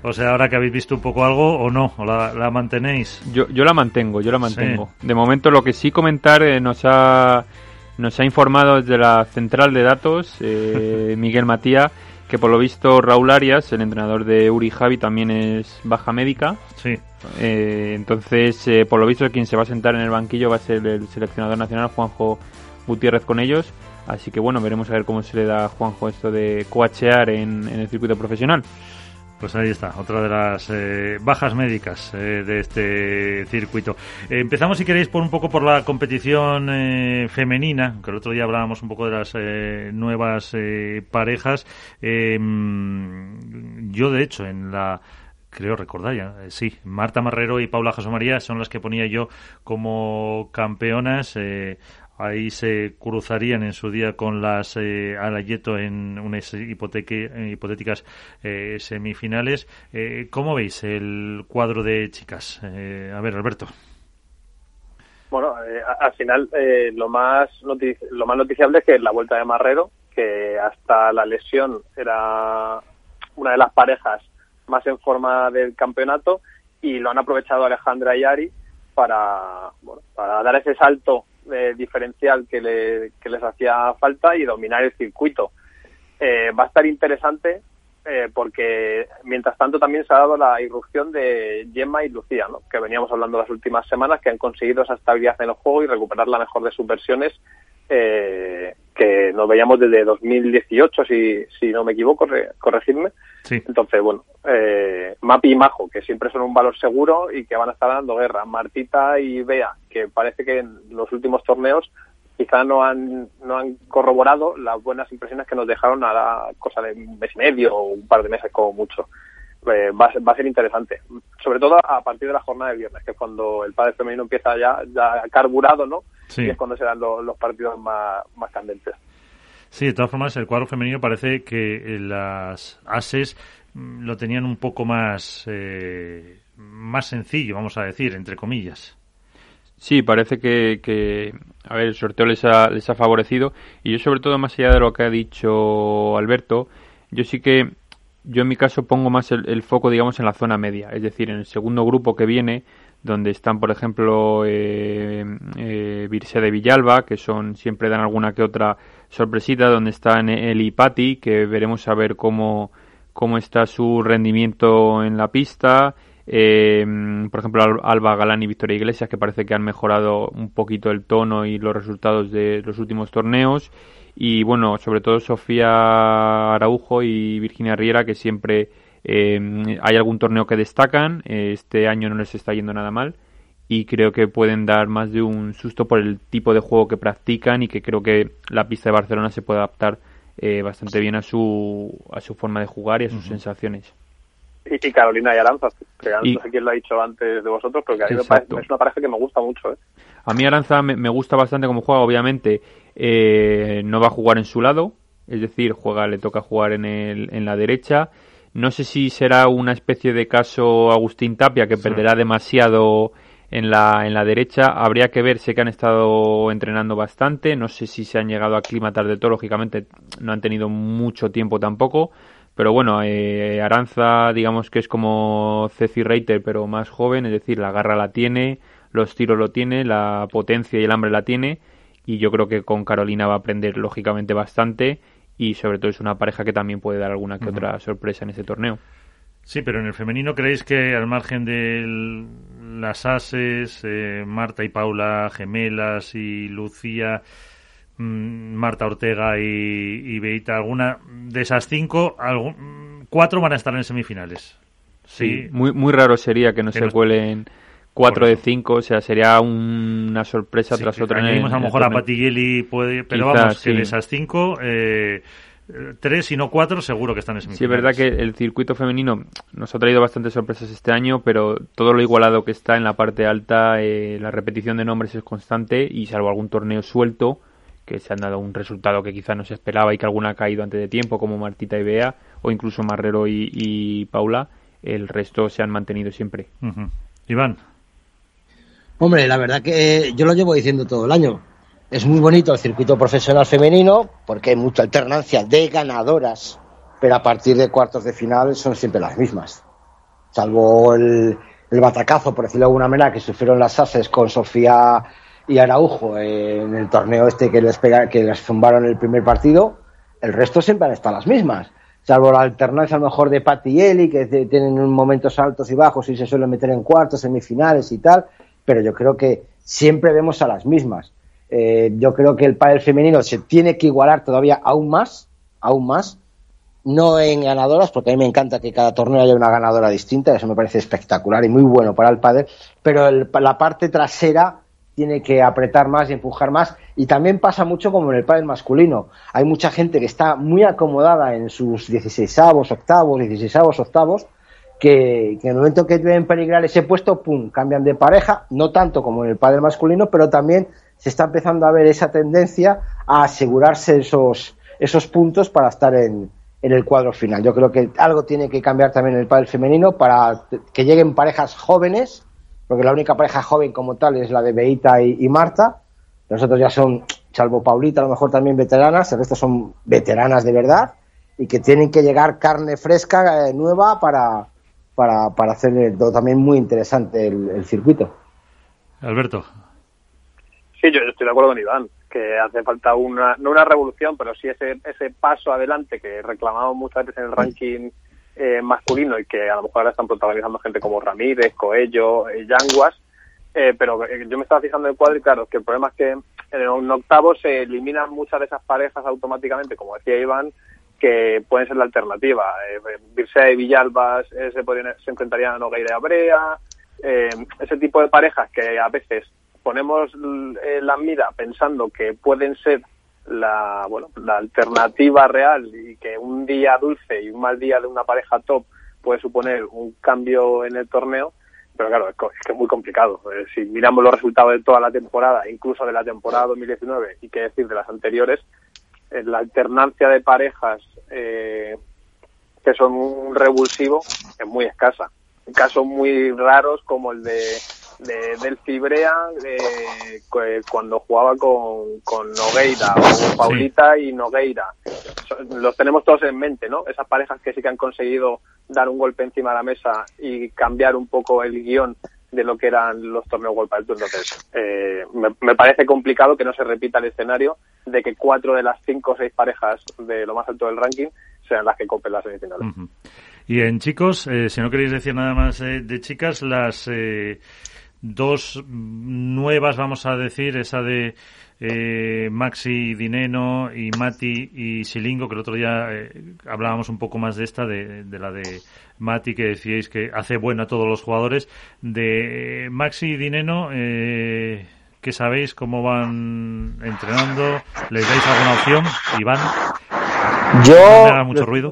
o sea, ahora que habéis visto un poco algo o no, o la, mantenéis. Yo, yo la mantengo, yo la mantengo. De momento, lo que sí comentar eh, nos ha nos ha informado desde la central de datos eh, <laughs> Miguel Matía que por lo visto Raúl Arias, el entrenador de Uri Javi, también es baja médica. Sí. Eh, entonces, por lo visto, quien se va a sentar en el banquillo va a ser el seleccionador nacional Juanjo Gutiérrez con ellos. Así que bueno, veremos a ver cómo se le da a Juanjo esto de coachear en, el circuito profesional. Pues ahí está, otra de las eh, bajas médicas eh, de este circuito. Eh, empezamos, si queréis, por un poco por la competición femenina, que el otro día hablábamos un poco de las nuevas parejas. Em, yo, de hecho, en la creo recordar ya, sí, Marta Marrero y Paula María son las que ponía yo como campeonas. Ahí se cruzarían en su día con las eh, Alayeto en unas hipotéticas eh, semifinales. Eh, ¿Cómo veis el cuadro de chicas? Eh, a ver, Alberto. Bueno, al final lo más lo más noticiable es que la vuelta de Marrero, que hasta la lesión era una de las parejas más en forma del campeonato y lo han aprovechado Alejandra y Ari para, para dar ese salto diferencial que, les hacía falta y dominar el circuito. Eh, va a estar interesante eh, porque mientras tanto también se ha dado la irrupción de Gemma y Lucía, ¿no? que veníamos hablando las últimas semanas, que han conseguido esa estabilidad en el juego y recuperar la mejor de sus versiones eh, que nos veíamos desde 2018, si, si no me equivoco, corregirme. Entonces, bueno, eh, Mapi y Majo, que siempre son un valor seguro y que van a estar dando guerra. Martita y Bea, que parece que en los últimos torneos quizá no han, no han corroborado las buenas impresiones que nos dejaron a la cosa de un mes y medio o un par de meses como mucho. Eh, va, a ser, interesante. Sobre todo a partir de la jornada de viernes, que es cuando el padre femenino empieza ya, ya carburado, ¿no? Y es cuando se dan los, partidos más, más candentes. Sí, de todas formas, el cuadro femenino parece que eh, las ases mm, lo tenían un poco más, eh, más sencillo, vamos a decir, entre comillas. Sí, parece que, que, a ver, el sorteo les ha, les ha favorecido y yo sobre todo más allá de lo que ha dicho Alberto, yo sí que yo en mi caso pongo más el, foco, digamos, en la zona media, es decir, en el segundo grupo que viene, donde están, por ejemplo, eh, eh, de Villalba, que son siempre dan alguna que otra sorpresita, donde están el Ipati, que veremos a ver cómo, cómo está su rendimiento en la pista. Eh, por ejemplo, Alba Galán y Victoria Iglesias, que parece que han mejorado un poquito el tono y los resultados de los últimos torneos. Y bueno, sobre todo Sofía Araujo y Virginia Riera que siempre eh, hay algún torneo que destacan, este año no les está yendo nada mal. Y creo que pueden dar más de un susto por el tipo de juego que practican y que creo que la pista de Barcelona se puede adaptar eh, bastante bien a su, a su forma de jugar y a sus sensaciones. Y, Carolina y Aranza, que no sé quién lo ha dicho antes de vosotros, pero que a mí me parece, es una pareja que me gusta mucho. ¿eh? A mí Aranza me, me gusta bastante como juega, obviamente eh, no va a jugar en su lado, es decir, juega, le toca jugar en, el, en la derecha. No sé si será una especie de caso Agustín Tapia que perderá demasiado en la, en la derecha. Habría que ver, sé que han estado entrenando bastante, no sé si se han llegado a aclimatar de todo, lógicamente no han tenido mucho tiempo tampoco. Pero bueno, eh, Aranza, digamos que es como Ceci Reiter, pero más joven, es decir, la garra la tiene, los tiros lo tiene, la potencia y el hambre la tiene y yo creo que con Carolina va a aprender lógicamente bastante y sobre todo es una pareja que también puede dar alguna que otra sorpresa en ese torneo. Sí, pero en el femenino creéis que al margen de las ases, eh, Marta y Paula gemelas y Lucía, Marta Ortega y, y, Beita, alguna de esas cinco, cuatro van a estar en semifinales. Sí, muy, muy raro sería que no se cuelen 4 de 5, o sea, sería una sorpresa tras otra. Añadimos a lo mejor a Patigeli, puede, pero vamos, que de esas 5, eh, tres y no cuatro seguro que están en Sí, es verdad que el circuito femenino nos ha traído bastantes sorpresas este año, pero todo lo igualado que está en la parte alta, eh, la repetición de nombres es constante y salvo algún torneo suelto, que se han dado un resultado que quizá no se esperaba y que alguna ha caído antes de tiempo, como Martita y Bea, o incluso Marrero y, Paula, el resto se han mantenido siempre. Iván. Hombre, la verdad que yo lo llevo diciendo todo el año. es muy bonito el circuito profesional femenino porque hay mucha alternancia de ganadoras, pero a partir de cuartos de final son siempre las mismas. Salvo el, el batacazo, por decirlo de alguna manera, que sufrieron las haces con Sofía y Araujo en el torneo este que les, pega, que les zumbaron el primer partido, el resto siempre han estado las mismas. Salvo la alternancia a lo mejor de Patti y Eli, que tienen momentos altos y bajos y se suelen meter en cuartos, semifinales y tal, pero yo creo que siempre vemos a las mismas. Eh, yo creo que el pádel femenino se tiene que igualar todavía aún más, aún más, no en ganadoras, porque a mí me encanta que cada torneo haya una ganadora distinta, eso me parece espectacular y muy bueno para el pádel, pero la parte trasera tiene que apretar más y empujar más y también pasa mucho como en el pádel masculino. Hay mucha gente que está muy acomodada en sus 16 octavos, 16 octavos, que, en el momento que deben peligrar ese puesto, pum, cambian de pareja, no tanto como en el pádel masculino, pero también se está empezando a ver esa tendencia a asegurarse esos, esos puntos para estar en, en el cuadro final. Yo creo que algo tiene que cambiar también en el pádel femenino para que lleguen parejas jóvenes, porque la única pareja joven como tal es la de Beita y, Marta. Nosotros ya son, salvo Paulita, a lo mejor también veteranas, el resto son veteranas de verdad y que tienen que llegar carne fresca, eh, nueva, para, para, para hacer también muy interesante el, el circuito. Alberto. Sí, yo estoy de acuerdo con Iván, que hace falta una, no una revolución, pero sí ese, ese paso adelante que reclamamos muchas veces en el ranking eh, masculino y que a lo mejor ahora están protagonizando gente como Ramírez, Coello, eh, Yanguas, eh, pero eh, yo me estaba fijando en el cuadro y claro, que el problema es que en un octavo se eliminan muchas de esas parejas automáticamente, como decía Iván, que pueden ser la alternativa. Eh, y Villalbas se, podrían, se enfrentarían a Nogueira y Abrea, ese tipo de parejas que a veces ponemos eh, la mira pensando que pueden ser la, bueno, la alternativa real y que un día dulce y un mal día de una pareja top puede suponer un cambio en el torneo, pero claro, es que es muy complicado. Eh, si miramos los resultados de toda la temporada, incluso de la temporada 2019 y qué decir de las anteriores, eh, la alternancia de parejas que son un revulsivo es muy escasa. Casos muy raros como el de de, del Fibrea cuando jugaba con, con Nogueira o Paulita y Nogueira. Los tenemos todos en mente, ¿no? Esas parejas que sí que han conseguido dar un golpe encima de la mesa y cambiar un poco el guion de lo que eran los torneos World Tour. Entonces, eh, me, parece complicado que no se repita el escenario de que cuatro de las cinco o seis parejas de lo más alto del ranking sean las que copen las semifinales. Y en chicos, eh, si no queréis decir nada más eh, de chicas, las eh, dos nuevas, vamos a decir, esa de eh, Maxi Dineno y Mati y Silingo, que el otro día eh, hablábamos un poco más de esta, de, la de Mati, que decíais que hace bueno a todos los jugadores. De Maxi y Dineno, eh, ¿qué sabéis? ¿Cómo van entrenando? ¿Les dais alguna opción? Iván. Yo. No me haga mucho ruido.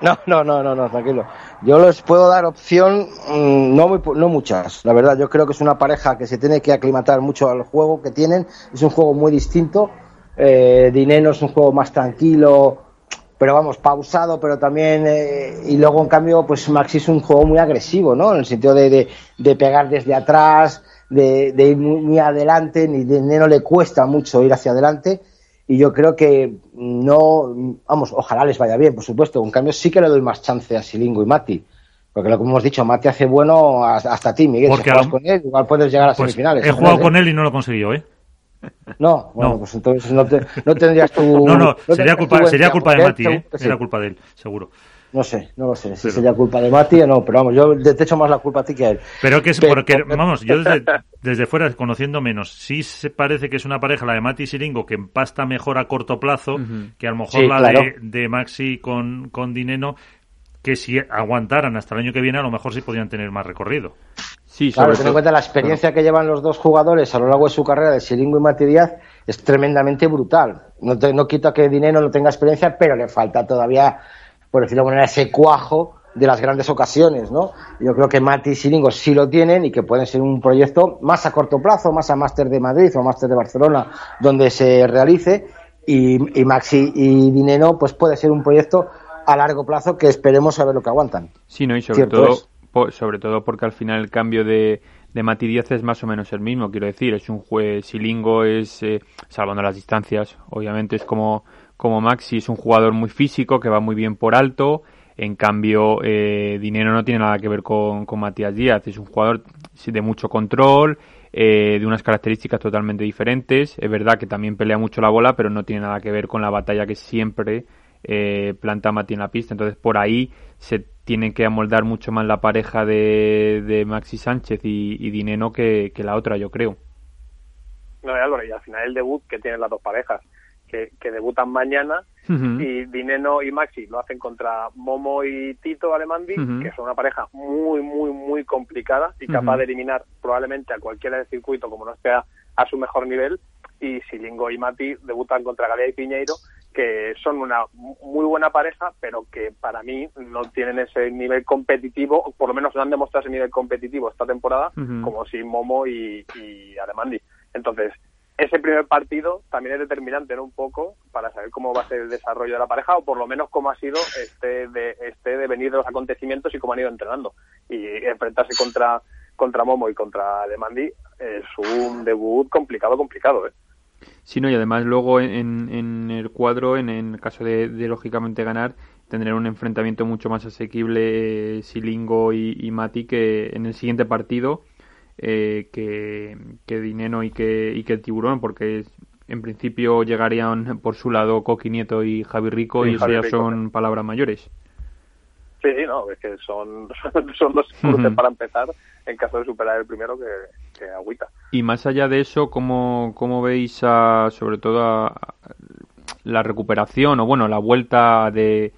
No, no, no, no, no, tranquilo. Yo les puedo dar opción, mm, no, muy, no muchas, la verdad. Yo creo que es una pareja que se tiene que aclimatar mucho al juego que tienen. Es un juego muy distinto. Eh, Dineno es un juego más tranquilo, pero vamos, pausado, pero también. Eh, y luego, en cambio, pues Maxi es un juego muy agresivo, ¿no? En el sentido de, de, pegar desde atrás, de, ir muy, muy adelante. Ni Dineno le cuesta mucho ir hacia adelante y yo creo que no, vamos, ojalá les vaya bien, por supuesto. En cambio, sí que le doy más chance a Silingo y Mati. Porque lo que hemos dicho, Mati hace bueno hasta, ti, Miguel. si juegas con él, igual puedes llegar a pues semifinales. He jugado con él y no lo consiguió, ¿eh? No, bueno, pues entonces no, no, tendrías <laughs> tu. No, no, sería culpa, sería culpa de Mati, ¿eh? Sería culpa de él, seguro. No sé, no lo sé. Si sería culpa de Mati o no, pero vamos, yo te echo más la culpa a ti que a él. Pero que es porque, <laughs> vamos, yo desde, desde, fuera, conociendo menos, sí se parece que es una pareja, la de Mati y Siringo, que empasta mejor a corto plazo que a lo mejor la de, de, Maxi con, con Dineno, que si aguantaran hasta el año que viene, a lo mejor sí podrían tener más recorrido. Sí, claro, ten en cuenta la experiencia que llevan los dos jugadores a lo largo de su carrera de Siringo y Mati Díaz es tremendamente brutal. No, te, no quito que Dineno no tenga experiencia, pero le falta todavía por decirlo de alguna manera, ese cuajo de las grandes ocasiones, ¿no? Yo creo que Mati y Silingo sí lo tienen y que pueden ser un proyecto más a corto plazo, más a Máster de Madrid o Máster de Barcelona, donde se realice, y, Maxi y Dineno, pues puede ser un proyecto a largo plazo que esperemos a ver lo que aguantan. Sí, ¿no? y sobre todo sobre todo porque al final el cambio de, de Mati Díaz es más o menos el mismo, quiero decir, es un juez silingo, es, eh, salvando las distancias, obviamente es como, como Maxi, es un jugador muy físico, que va muy bien por alto, en cambio, eh, Dinero no tiene nada que ver con, con Matías Díaz, es un jugador de mucho control, eh, de unas características totalmente diferentes. Es verdad que también pelea mucho la bola, pero no tiene nada que ver con la batalla que siempre eh, planta Mati en la pista. Entonces, por ahí se tiene que amoldar mucho más la pareja de, de Maxi Sánchez y, y Dineno que, que, la otra, yo creo. No, Álvaro, y al final el debut que tienen las dos parejas, que, que debutan mañana. Y Dineno y Maxi lo hacen contra Momo y Tito Alemandi, que son una pareja muy, muy, muy complicada y capaz de eliminar probablemente a cualquiera del circuito como no esté a, su mejor nivel. Y Silingo y Mati debutan contra Galea y Piñeiro, que son una muy buena pareja, pero que para mí no tienen ese nivel competitivo, o por lo menos no han demostrado ese nivel competitivo esta temporada, como si Momo y, y Alemandi. Entonces, ese primer partido también es determinante ¿no? un poco para saber cómo va a ser el desarrollo de la pareja o por lo menos cómo ha sido este de este devenir de los acontecimientos y cómo han ido entrenando y enfrentarse contra contra Momo y contra Demandi es un debut complicado complicado ¿eh? Sí, no, y además luego en, en el cuadro, en, el caso de, lógicamente ganar, tendrán un enfrentamiento mucho más asequible eh, Silingo y, y Mati que en el siguiente partido eh, que, que Dineno y que, y que el Tiburón, porque en principio llegarían por su lado Coqui Nieto y Javi Rico y eso ya son palabras mayores. Sí, sí, no, es que son, <laughs> son dos <laughs> cruces para empezar en caso de superar el primero que, que, agüita. Y más allá de eso, ¿cómo, cómo veis a, sobre todo a, la recuperación o bueno, la vuelta de,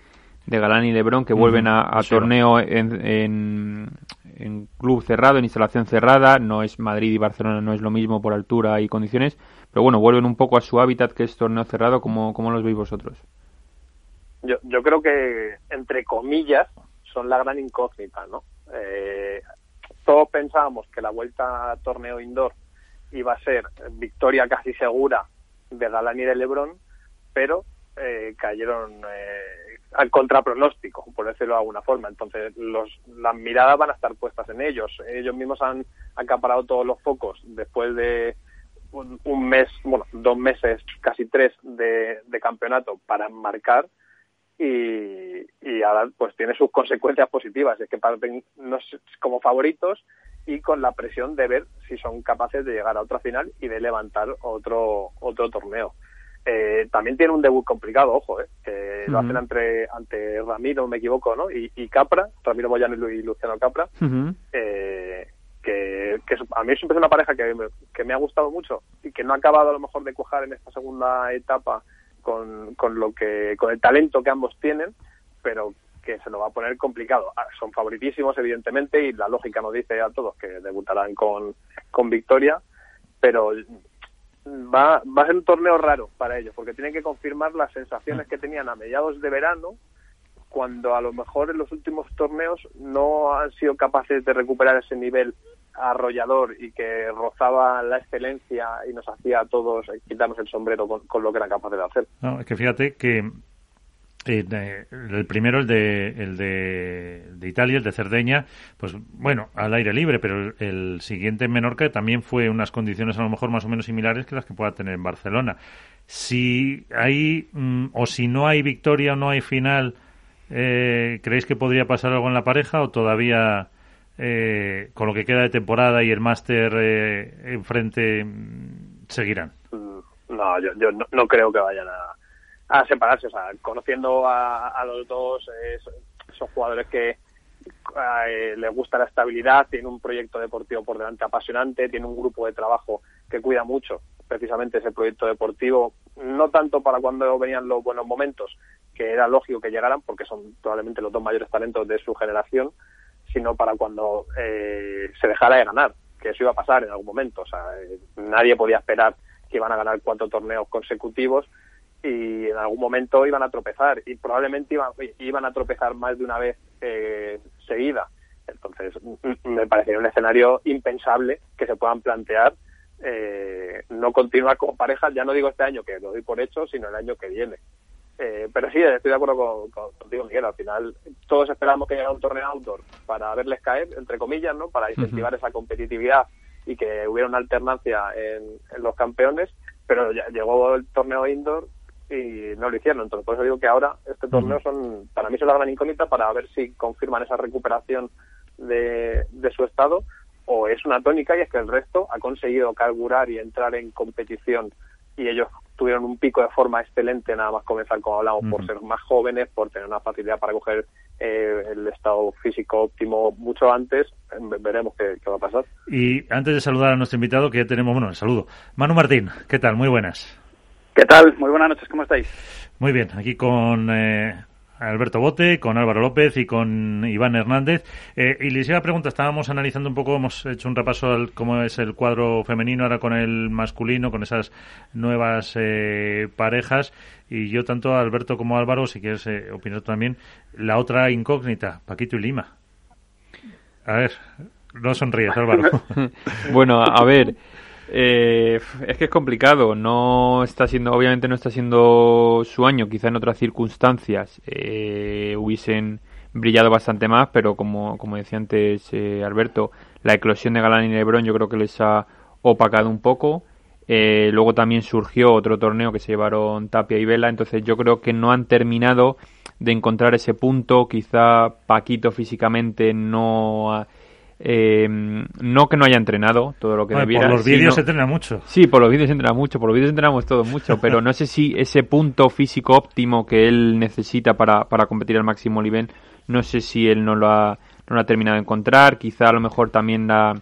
de Galán y Lebron que vuelven a, torneo en, en club cerrado, en instalación cerrada, no es Madrid y Barcelona, no es lo mismo por altura y condiciones, pero bueno, vuelven un poco a su hábitat que es torneo cerrado, ¿cómo, cómo los veis vosotros? Yo, yo creo que, entre comillas, son la gran incógnita, ¿no? Eh, todos pensábamos que la vuelta a torneo indoor iba a ser victoria casi segura de Galán y de Lebron, pero eh, cayeron eh, al contrapronóstico, por decirlo de alguna forma. Entonces, los, las miradas van a estar puestas en ellos. Ellos mismos han acaparado todos los focos después de un, mes, bueno, dos meses, casi tres de, campeonato para marcar y, y, ahora pues tiene sus consecuencias positivas. Es que parten como favoritos y con la presión de ver si son capaces de llegar a otra final y de levantar otro, otro torneo. Eh, también tiene un debut complicado, ojo, eh, que lo hacen entre, ante Ramiro, me equivoco, ¿no? Y, y Capra, Ramiro Moyano y Luciano Capra, eh, que, que, a mí siempre es una pareja que me, que me ha gustado mucho y que no ha acabado a lo mejor de cuajar en esta segunda etapa con, con lo que con el talento que ambos tienen, pero que se lo va a poner complicado. Ah, son favoritísimos, evidentemente, y la lógica nos dice a todos que debutarán con, con victoria, pero va, va a ser un torneo raro para ellos, porque tienen que confirmar las sensaciones que tenían a mediados de verano, cuando a lo mejor en los últimos torneos no han sido capaces de recuperar ese nivel arrollador y que rozaba la excelencia y nos hacía a todos quitarnos el sombrero con, con lo que eran capaces de hacer. Es que fíjate que eh, el primero, el de, el de, Italia, el de Cerdeña, pues bueno, al aire libre, pero el, siguiente en Menorca también fue unas condiciones a lo mejor más o menos similares que las que pueda tener en Barcelona. Si hay, mm, o si no hay victoria o no hay final, eh, ¿creéis que podría pasar algo en la pareja o todavía eh, con lo que queda de temporada y el máster enfrente mm, seguirán? Mm, no, yo, yo no creo que vayan a a separarse. O sea, conociendo a, los dos, eh, son jugadores que eh, les gusta la estabilidad, tienen un proyecto deportivo por delante apasionante, tienen un grupo de trabajo que cuida mucho precisamente ese proyecto deportivo, no tanto para cuando venían los buenos momentos, que era lógico que llegaran, porque son probablemente los dos mayores talentos de su generación, sino para cuando eh, se dejara de ganar, que eso iba a pasar en algún momento. O sea, nadie podía esperar que iban a ganar cuatro torneos consecutivos y en algún momento iban a tropezar y probablemente iban, iban a tropezar más de una vez eh, seguida. Entonces, me parecería un escenario impensable que se puedan plantear eh, no continuar como pareja, ya no digo este año que lo doy por hecho, sino el año que viene. Eh, pero sí, estoy de acuerdo con, contigo, Miguel. Al final, todos esperamos que llegue un torneo outdoor para verles caer, entre comillas, ¿no? Para incentivar esa competitividad y que hubiera una alternancia en, los campeones. Pero ya llegó el torneo indoor y no lo hicieron. Entonces, por eso digo que ahora este torneo son, para mí, es la gran incógnita para ver si confirman esa recuperación de, de su estado o es una tónica y es que el resto ha conseguido carburar y entrar en competición y ellos tuvieron un pico de forma excelente nada más comenzar, como hablamos, por ser más jóvenes, por tener una facilidad para coger eh, el estado físico óptimo mucho antes. Veremos qué, va a pasar. Y antes de saludar a nuestro invitado, que ya tenemos, bueno, el saludo. Manu Martín, ¿qué tal? Muy buenas. ¿Qué tal? Muy buenas noches, ¿cómo estáis? Muy bien, aquí con eh, Alberto Bote, con Álvaro López y con Iván Hernández. Eh, y les iba a preguntar, estábamos analizando un poco, hemos hecho un repaso al cómo es el cuadro femenino ahora con el masculino, con esas nuevas eh, parejas. Y yo, tanto Alberto como Álvaro, si quieres eh, opinar también, la otra incógnita, Paquito y Lima. A ver, no sonríes, <laughs> Álvaro. <laughs> bueno, a ver. Eh, es que es complicado, no está siendo, obviamente no está siendo su año, quizá en otras circunstancias eh, hubiesen brillado bastante más, pero como, como decía antes eh, Alberto, la eclosión de Galán y Lebron yo creo que les ha opacado un poco. Eh, luego también surgió otro torneo que se llevaron Tapia y Vela, entonces yo creo que no han terminado de encontrar ese punto, quizá Paquito físicamente no ha eh, no que no haya entrenado todo lo que debiera. Por los vídeos se entrena mucho. Sí, por los vídeos se entrena mucho, por los vídeos entrenamos todo mucho, pero no sé si ese punto físico óptimo que él necesita para, para competir al máximo nivel, no sé si él no lo ha, no lo ha terminado de encontrar. Quizá a lo mejor también la,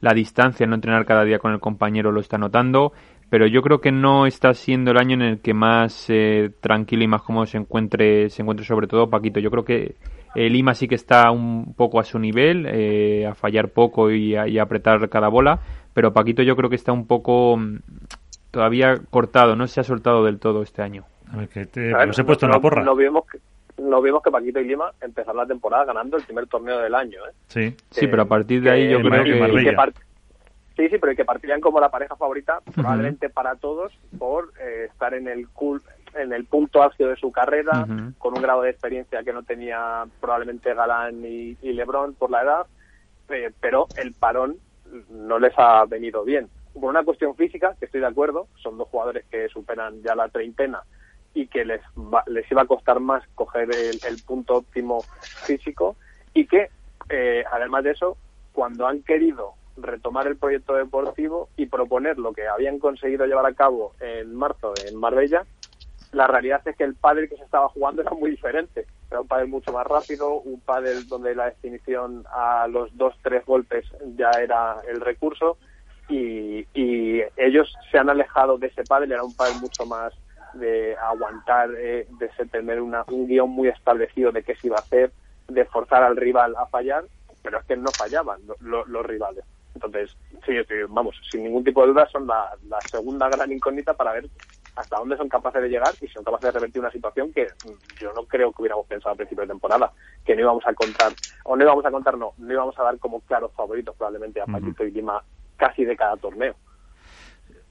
la distancia, no entrenar cada día con el compañero lo está notando pero yo creo que no está siendo el año en el que más eh, tranquilo y más cómodo se encuentre, se encuentre sobre todo Paquito. Yo creo que eh, Lima sí que está un poco a su nivel, eh, a fallar poco y a, apretar cada bola, pero Paquito yo creo que está un poco mm, todavía cortado, no se ha soltado del todo este año. A ver, que te, he puesto en la porra. No vimos que, no vimos que Paquito y Lima empezaron la temporada ganando el primer torneo del año. Sí, sí, pero a partir de ahí yo creo que... Sí, sí, pero que partirían como la pareja favorita, probablemente para todos, por eh, estar en el cool, en el punto álgido de su carrera, con un grado de experiencia que no tenía probablemente Galán y, Lebron por la edad, eh, pero el parón no les ha venido bien. Por una cuestión física, que estoy de acuerdo, son dos jugadores que superan ya la treintena y que les, les iba a costar más coger el, punto óptimo físico y que, eh, además de eso, cuando han querido retomar el proyecto deportivo y proponer lo que habían conseguido llevar a cabo en marzo en Marbella, la realidad es que el pádel que se estaba jugando era muy diferente. Era un pádel mucho más rápido, un pádel donde la definición a los dos, tres golpes ya era el recurso y, ellos se han alejado de ese pádel, era un pádel mucho más de aguantar, eh, de tener una, un guion muy establecido de qué se iba a hacer, de forzar al rival a fallar, pero es que no fallaban los rivales. Entonces, sí, vamos, sin ningún tipo de duda son la, segunda gran incógnita para ver hasta dónde son capaces de llegar y si son capaces de revertir una situación que yo no creo que hubiéramos pensado al principio de temporada, que no íbamos a contar, o no íbamos a contar, no, no íbamos a dar como claros favoritos probablemente a Paquito y Lima casi de cada torneo.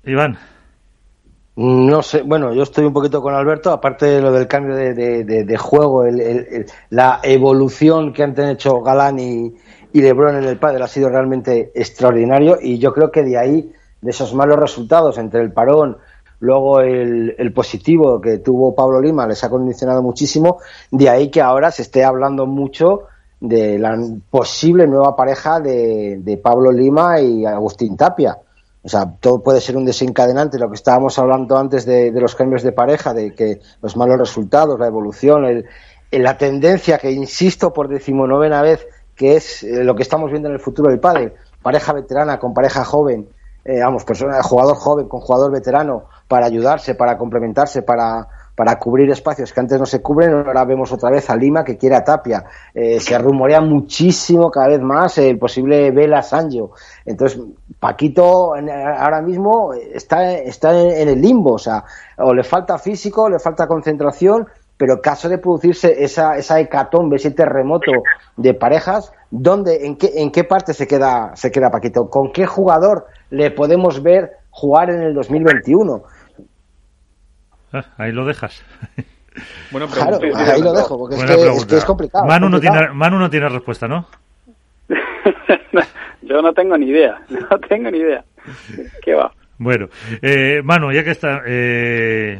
Iván. No sé, bueno, yo estoy un poquito con Alberto, aparte de lo del cambio de, juego, la evolución que han hecho Galán y, y LeBron en el pádel ha sido realmente extraordinario y yo creo que de ahí, de esos malos resultados entre el parón, luego el, positivo que tuvo Pablo Lima les ha condicionado muchísimo, de ahí que ahora se esté hablando mucho de la posible nueva pareja de, Pablo Lima y Agustín Tapia. O sea, todo puede ser un desencadenante, lo que estábamos hablando antes de, los cambios de pareja, de que los malos resultados, la evolución, el, la tendencia que, insisto, por decimonovena vez, que es eh, lo que estamos viendo en el futuro del padre, pareja veterana con pareja joven, eh, vamos, persona, jugador joven con jugador veterano, para ayudarse, para complementarse, para, para cubrir espacios que antes no se cubren. Ahora vemos otra vez a Lima que quiere a Tapia. Eh, se rumorea muchísimo cada vez más el posible Vela Sanjo. Entonces, Paquito ahora mismo está, está en el limbo. O sea, o le falta físico, le falta concentración pero caso de producirse esa, esa hecatombe, ese terremoto de parejas, ¿dónde, en qué, en qué parte se queda, se queda Paquito? ¿Con qué jugador le podemos ver jugar en el 2021? Ah, ahí lo dejas. Bueno, Claro, pregunta. ahí lo dejo, porque es que, es pregunta. que es complicado. Manu, no complicado. tiene, Manu no tiene respuesta, ¿no? <laughs> Yo no tengo ni idea, <laughs> no tengo ni idea. ¿Qué va? Bueno, eh, Manu, ya que está, eh,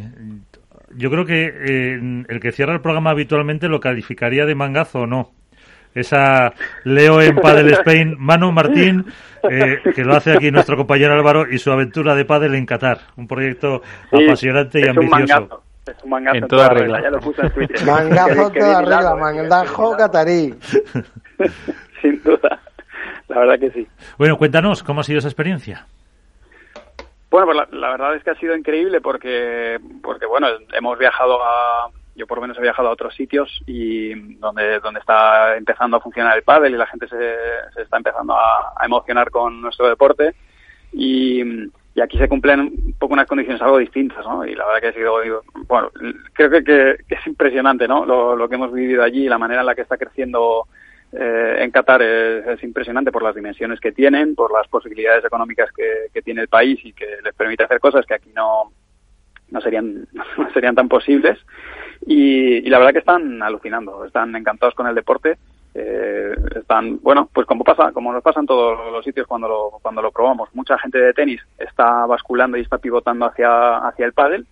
yo creo que eh, el que cierra el programa habitualmente lo calificaría de mangazo o no. Esa Leo en Padel Spain, Manu Martín, eh, que lo hace aquí nuestro compañero Álvaro, y su aventura de Padel en Qatar. Un proyecto Sí, apasionante y es un ambicioso. mangazo. Es un mangazo En en, toda toda regla. regla. Ya lo puse en Twitter. Mangazo que toda regla, eh, bien catarí. <laughs> Sin duda. La verdad que sí. Bueno, cuéntanos, ¿cómo ha sido esa experiencia? Bueno, pues la, verdad es que ha sido increíble porque, porque bueno, hemos viajado a, yo por lo menos he viajado a otros sitios y donde, donde está empezando a funcionar el pádel y la gente se, se está empezando a, emocionar con nuestro deporte y, aquí se cumplen un poco unas condiciones algo distintas, ¿no? Y la verdad que ha sido, bueno, creo que es impresionante, ¿no? Lo, lo que hemos vivido allí y la manera en la que está creciendo eh, en Qatar es, es impresionante por las dimensiones que tienen, por las posibilidades económicas que, tiene el país y que les permite hacer cosas que aquí no, no serían <laughs> no serían tan posibles. Y, la verdad que están alucinando, están encantados con el deporte, eh, están bueno pues como pasa como nos pasa en todos los sitios cuando lo cuando lo probamos, mucha gente de tenis está basculando y está pivotando hacia hacia el pádel.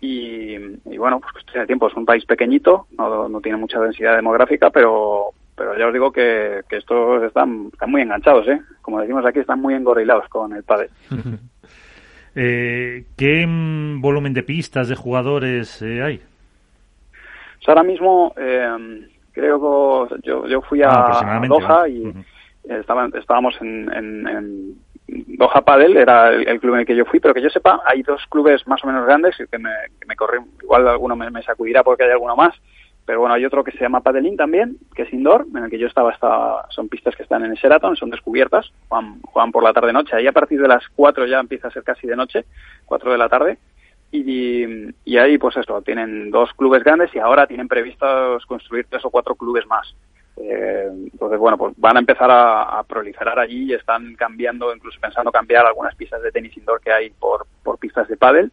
Y, y bueno pues de tiempo es un país pequeñito, no, no tiene mucha densidad demográfica, pero pero ya os digo que, que estos están, están muy enganchados, ¿eh? Como decimos aquí, están muy engorrilados con el pádel. <laughs> Eh, ¿Qué mm, volumen de pistas, de jugadores eh, hay? O sea, ahora mismo eh, creo que yo, yo fui a, Ah, Doha y estábamos en, en, en Doha Padel, era el, el club en el que yo fui, pero que yo sepa, hay dos clubes más o menos grandes que me, que me corren, igual alguno me, me sacudirá porque hay alguno más, pero bueno, hay otro que se llama Padelín también, que es indoor, en el que yo estaba, está, son pistas que están en el Sheraton, son descubiertas, juegan, por la tarde-noche, ahí a partir de las 4 ya empieza a ser casi de noche, 4 de la tarde, y, ahí pues eso, tienen dos clubes grandes y ahora tienen previstos construir tres o cuatro clubes más. Eh, entonces, bueno, pues van a empezar a, a proliferar allí y están cambiando, incluso pensando cambiar algunas pistas de tenis indoor que hay por, por pistas de pádel.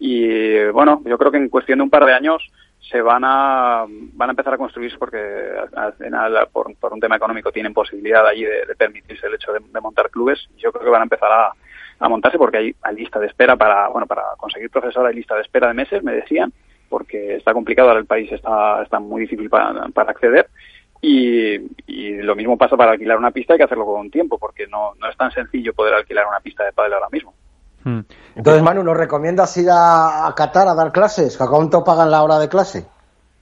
Y bueno, yo creo que en cuestión de un par de años se van a van a empezar a construirse porque por, un tema económico tienen posibilidad allí de, permitirse el hecho de, montar clubes. Yo creo que van a empezar a, montarse porque hay, lista de espera para bueno para conseguir profesor hay lista de espera de meses me decían porque está complicado ahora el país está está muy difícil para, para acceder y, y lo mismo pasa para alquilar una pista hay que hacerlo con tiempo porque no, no es tan sencillo poder alquilar una pista de pádel ahora mismo Hmm. Entonces, Manu, ¿nos recomiendas ir a, a Qatar a dar clases? ¿A cuánto pagan la hora de clase?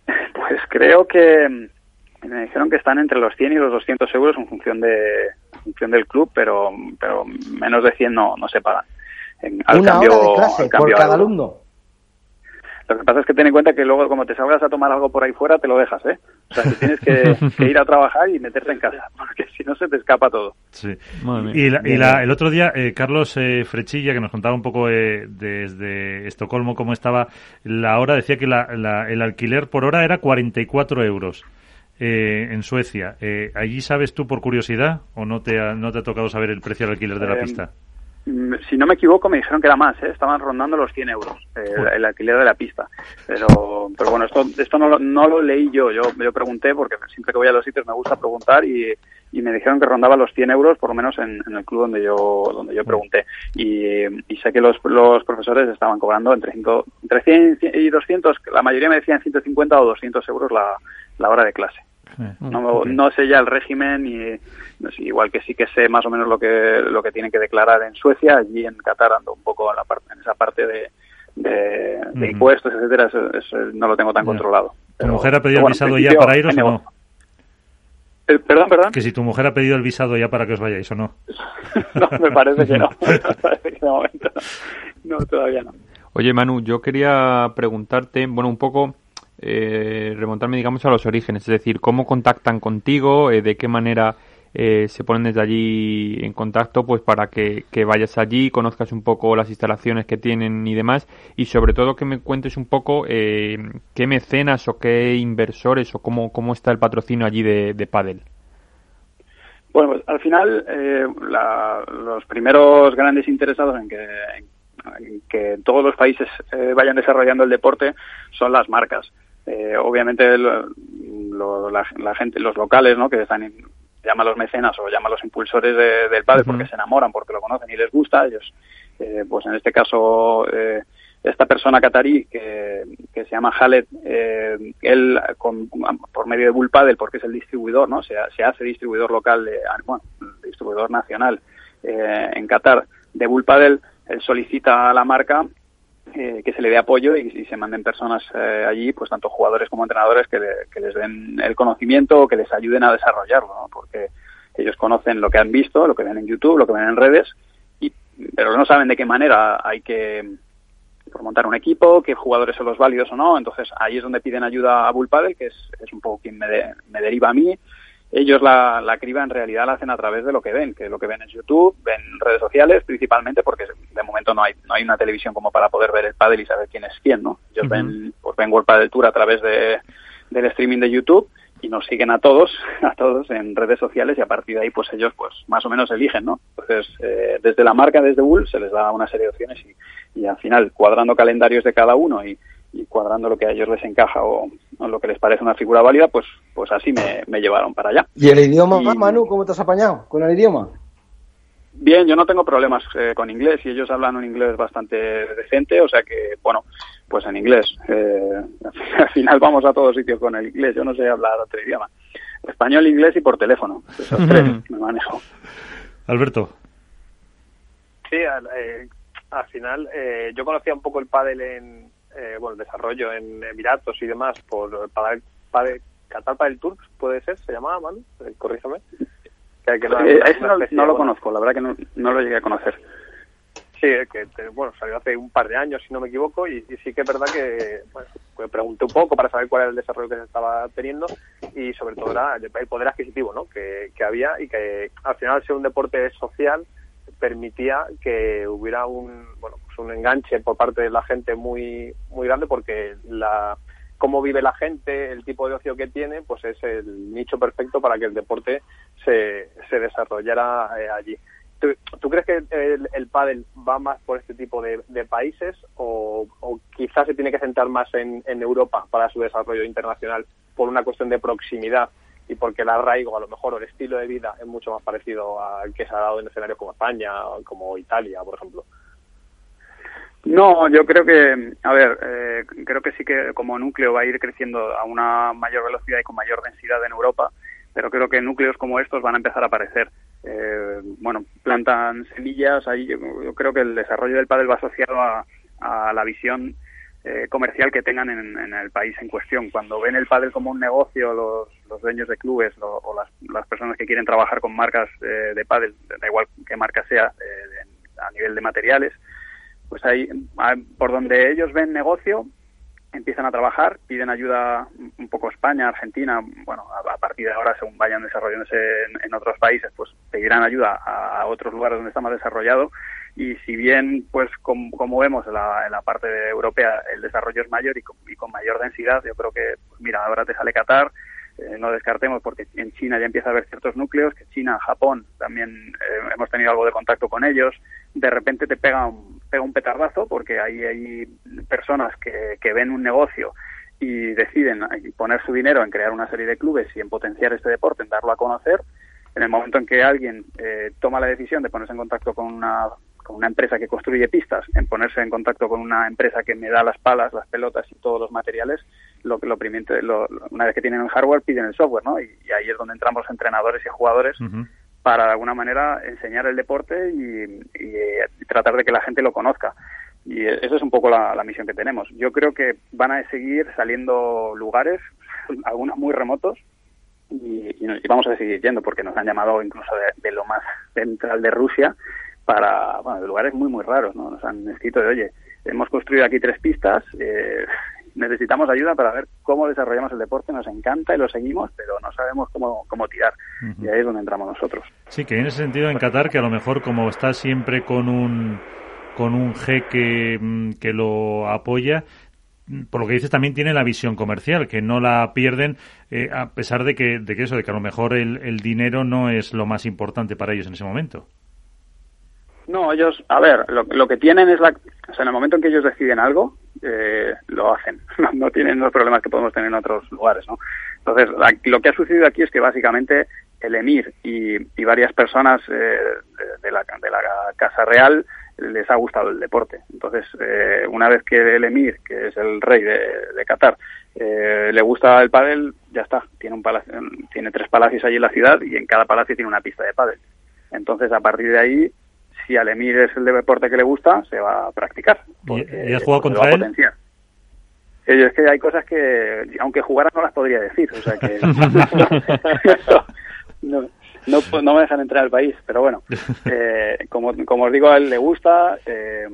Pues creo que mm, me dijeron que están entre los 100 y los 200 euros en función de en función del club, pero pero menos de 100 no, no se pagan. En- al Una cambio- hora de clase al por cada alumno. Lo que pasa es que ten en cuenta que luego como te salgas a tomar algo por ahí fuera te lo dejas, ¿eh? O sea, que tienes que, <laughs> que ir a trabajar y meterte en casa, porque si no se te escapa todo. Sí. Y, la- y la- el otro día, eh, Carlos eh, Frechilla, que nos contaba un poco eh, desde Estocolmo cómo estaba la hora, decía que la- la- el alquiler por hora era 44 euros eh, en Suecia. Eh, ¿Allí sabes tú por curiosidad o no te ha, no te ha tocado saber el precio del alquiler de la Eh, pista? Si no me equivoco, me dijeron que era más, ¿eh? estaban rondando los 100 euros eh, el alquiler de la pista. Pero, pero bueno, esto, esto no, lo, no lo leí yo. yo. Yo pregunté, porque siempre que voy a los sitios me gusta preguntar y, y me dijeron que rondaba los 100 euros, por lo menos en, en el club donde yo donde yo pregunté. Y, y sé que los, los profesores estaban cobrando entre, cinco, entre 100 y 200, la mayoría me decían 150 o 200 euros la, la hora de clase. Eh, No, no sé ya el régimen y no sé, igual que sí que sé más o menos lo que lo que tienen que declarar en Suecia, allí en Qatar ando un poco en la parte en esa parte de, de, impuestos, etcétera, eso, eso no lo tengo tan Ya. controlo. ¿Tu mujer ha pedido el visado ya para iros o no? Eh, perdón, perdón. Que si tu mujer ha pedido el visado ya para que os vayáis o no. <laughs> no, me parece que no. Me parece que de momento no. No, todavía no. Oye, Manu, yo quería preguntarte, bueno, un poco eh, remontarme, digamos, a los orígenes, es decir, cómo contactan contigo, eh, de qué manera eh, se ponen desde allí en contacto, pues para que, vayas allí, conozcas un poco las instalaciones que tienen y demás, y sobre todo que me cuentes un poco eh, qué mecenas o qué inversores o cómo, cómo está el patrocinio allí de, de Padel. Bueno, pues al final la- los primeros grandes interesados en que, en, que todos los países vayan desarrollando el deporte son las marcas. Eh, obviamente la, gente, los locales, ¿no? Que están llama los mecenas o llama los impulsores del padre porque se enamoran, porque lo conocen y les gusta. Ellos, eh, pues en este caso, eh, esta persona catarí que, que se llama Halet, eh, él con, por medio de Bull Paddle, porque es el distribuidor, ¿no? Se, se hace distribuidor local, de, bueno, distribuidor nacional eh, en Qatar de Bull Paddle, él solicita a la marca eh, que se le dé apoyo y, se manden personas eh, allí, pues tanto jugadores como entrenadores que, les den el conocimiento o que les ayuden a desarrollarlo, porque ellos conocen lo que han visto, lo que ven en YouTube, lo que ven en redes, y, pero no saben de qué manera hay que montar un equipo, qué jugadores son los válidos o no. Entonces ahí es donde piden ayuda a Bull que es, un poco quien me, me deriva a mí. Ellos la, la, criba en realidad la hacen a través de lo que ven, que lo que ven en YouTube, ven redes sociales principalmente, porque de momento no hay no hay una televisión como para poder ver el pádel y saber quién es quién, ¿no? Ellos ven, pues ven World Padel Tour a través de, del streaming de YouTube y nos siguen a todos, <laughs> a todos en redes sociales y a partir de ahí pues ellos pues más o menos eligen, ¿no? Entonces eh, desde la marca, desde Bull se les da una serie de opciones y, y al final cuadrando calendarios de cada uno y, y cuadrando lo que a ellos les encaja o, o, lo que les parece una figura válida, pues pues así me, me llevaron para allá. ¿Y el idioma, y, Manu, cómo te has apañado con el idioma? Bien, yo no tengo problemas eh, con inglés y ellos hablan un inglés bastante decente, o sea que, bueno, pues en inglés. Eh, <laughs> al final vamos a todos sitios con el inglés, yo no sé hablar otro idioma. Español, inglés y por teléfono, esos tres me manejo. Alberto. Sí, al, eh, al final eh, yo conocía un poco el pádel en, eh, bueno, el desarrollo en Emiratos y demás por Padel, Padel, Qatar Padel Tour, puede ser, se llamaba, Manu, eh, corrígeme. Que, que no, eh, eso no, no, lo conozco, la verdad que no, no lo llegué a conocer. Sí, que bueno, salió hace un par de años, si no me equivoco, y, y sí que es verdad que bueno, pues pregunté un poco para saber cuál era el desarrollo que se estaba teniendo y sobre todo era el poder adquisitivo ¿no? que, que había y que al final ser un deporte social permitía que hubiera un bueno pues un enganche por parte de la gente muy muy grande porque la cómo vive la gente, el tipo de ocio que tiene, pues es el nicho perfecto para que el deporte se, se desarrollara eh, allí. ¿Tú, ¿Tú, crees que el, el pádel va más por este tipo de, países o, quizás se tiene que centrar más en Europa para su desarrollo internacional por una cuestión de proximidad y porque el arraigo, a lo mejor, el estilo de vida es mucho más parecido al que se ha dado en escenarios como España como Italia, por ejemplo? No, yo creo que, a ver, eh, creo que sí que como núcleo va a ir creciendo a una mayor velocidad y con mayor densidad en Europa, pero creo que núcleos como estos van a empezar a aparecer. Eh, bueno, plantan semillas, ahí yo, yo, creo que el desarrollo del pádel va asociado a, a la visión eh, comercial que tengan en, en, el país en cuestión. Cuando ven el pádel como un negocio, los, los dueños de clubes lo, o las, personas que quieren trabajar con marcas eh, de pádel, da igual qué marca sea, eh, a nivel de materiales, pues ahí, por donde ellos ven negocio, empiezan a trabajar, piden ayuda un poco España, Argentina, bueno, a, a partir de ahora, según vayan desarrollándose en, otros países, pues pedirán ayuda a, a otros lugares donde está más desarrollado. Y si bien, pues como vemos en la, en la, parte europea, el desarrollo es mayor y con, y con mayor densidad, yo creo que, pues mira, ahora te sale Qatar, eh, no descartemos porque en China ya empieza a haber ciertos núcleos, que China, Japón, también eh, hemos tenido algo de contacto con ellos, de repente te pega un, pega un petardazo porque ahí hay personas que, que ven un negocio y deciden poner su dinero en crear una serie de clubes y en potenciar este deporte, en darlo a conocer, en el momento en que alguien eh, toma la decisión de ponerse en contacto con una con una empresa que construye pistas, en ponerse en contacto con una empresa que me da las palas, las pelotas y todos los materiales, lo lo, lo, una vez que tienen el hardware piden el software, ¿no? Y, y ahí es donde entramos entrenadores y jugadores uh -huh. para de alguna manera enseñar el deporte y, y, y, tratar de que la gente lo conozca. Y esa es un poco la, la misión que tenemos. Yo creo que van a seguir saliendo lugares, <laughs> algunos muy remotos, y, y, vamos a seguir yendo porque nos han llamado incluso de, de, lo más central de Rusia para, bueno, de lugares muy, muy raros, ¿no? Nos han escrito de, oye, hemos construido aquí tres pistas, eh, necesitamos ayuda para ver cómo desarrollamos el deporte, nos encanta y lo seguimos, pero no sabemos cómo, cómo tirar. Uh -huh. Y ahí es donde entramos nosotros. Sí, que en ese sentido en Qatar, que a lo mejor como está siempre con un con un jeque que lo apoya, por lo que dices, también tiene la visión comercial, que no la pierden, eh, a pesar de que, de que eso, de que a lo mejor el, el dinero no es lo más importante para ellos en ese momento. No, ellos, a ver, lo, lo, que tienen es la, o sea, en el momento en que ellos deciden algo, eh, lo hacen. <laughs> No, tienen los problemas que podemos tener en otros lugares, ¿no? Entonces, la, lo que ha sucedido aquí es que básicamente el emir y, y varias personas eh, de, la, de la Casa Real les ha gustado el deporte. Entonces, eh, una vez que el emir, que es el rey de, de Qatar, eh, le gusta el pádel, ya está. Tiene un palacio, tiene tres palacios allí en la ciudad y en cada palacio tiene una pista de pádel. Entonces, a partir de ahí, si al emir es el deporte que le gusta, se va a practicar. ¿Y, has jugado contra él? Potenciar. Es que hay cosas que, aunque jugara, no las podría decir. O sea que. <laughs> <laughs> no, no, no, me dejan entrar al país, pero bueno, <laughs> eh, como, como os digo, a él le gusta, eh,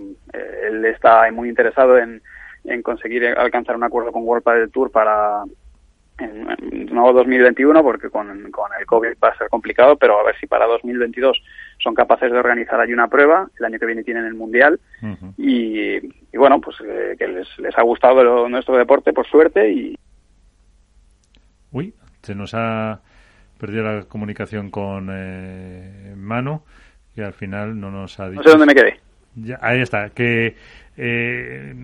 él está muy interesado en, en conseguir alcanzar un acuerdo con World del Tour para en, en nuevo 2021, porque con, con el COVID va a ser complicado, pero a ver si para 2022 son capaces de organizar allí una prueba, el año que viene tienen el Mundial, uh -huh. y, y, bueno, pues eh, que les, les ha gustado lo, nuestro deporte, por suerte, y... Uy, se nos ha perdido la comunicación con eh, Manu, que al final no nos ha dicho... No sé dónde me quedé. Ya, ahí está, que... Eh,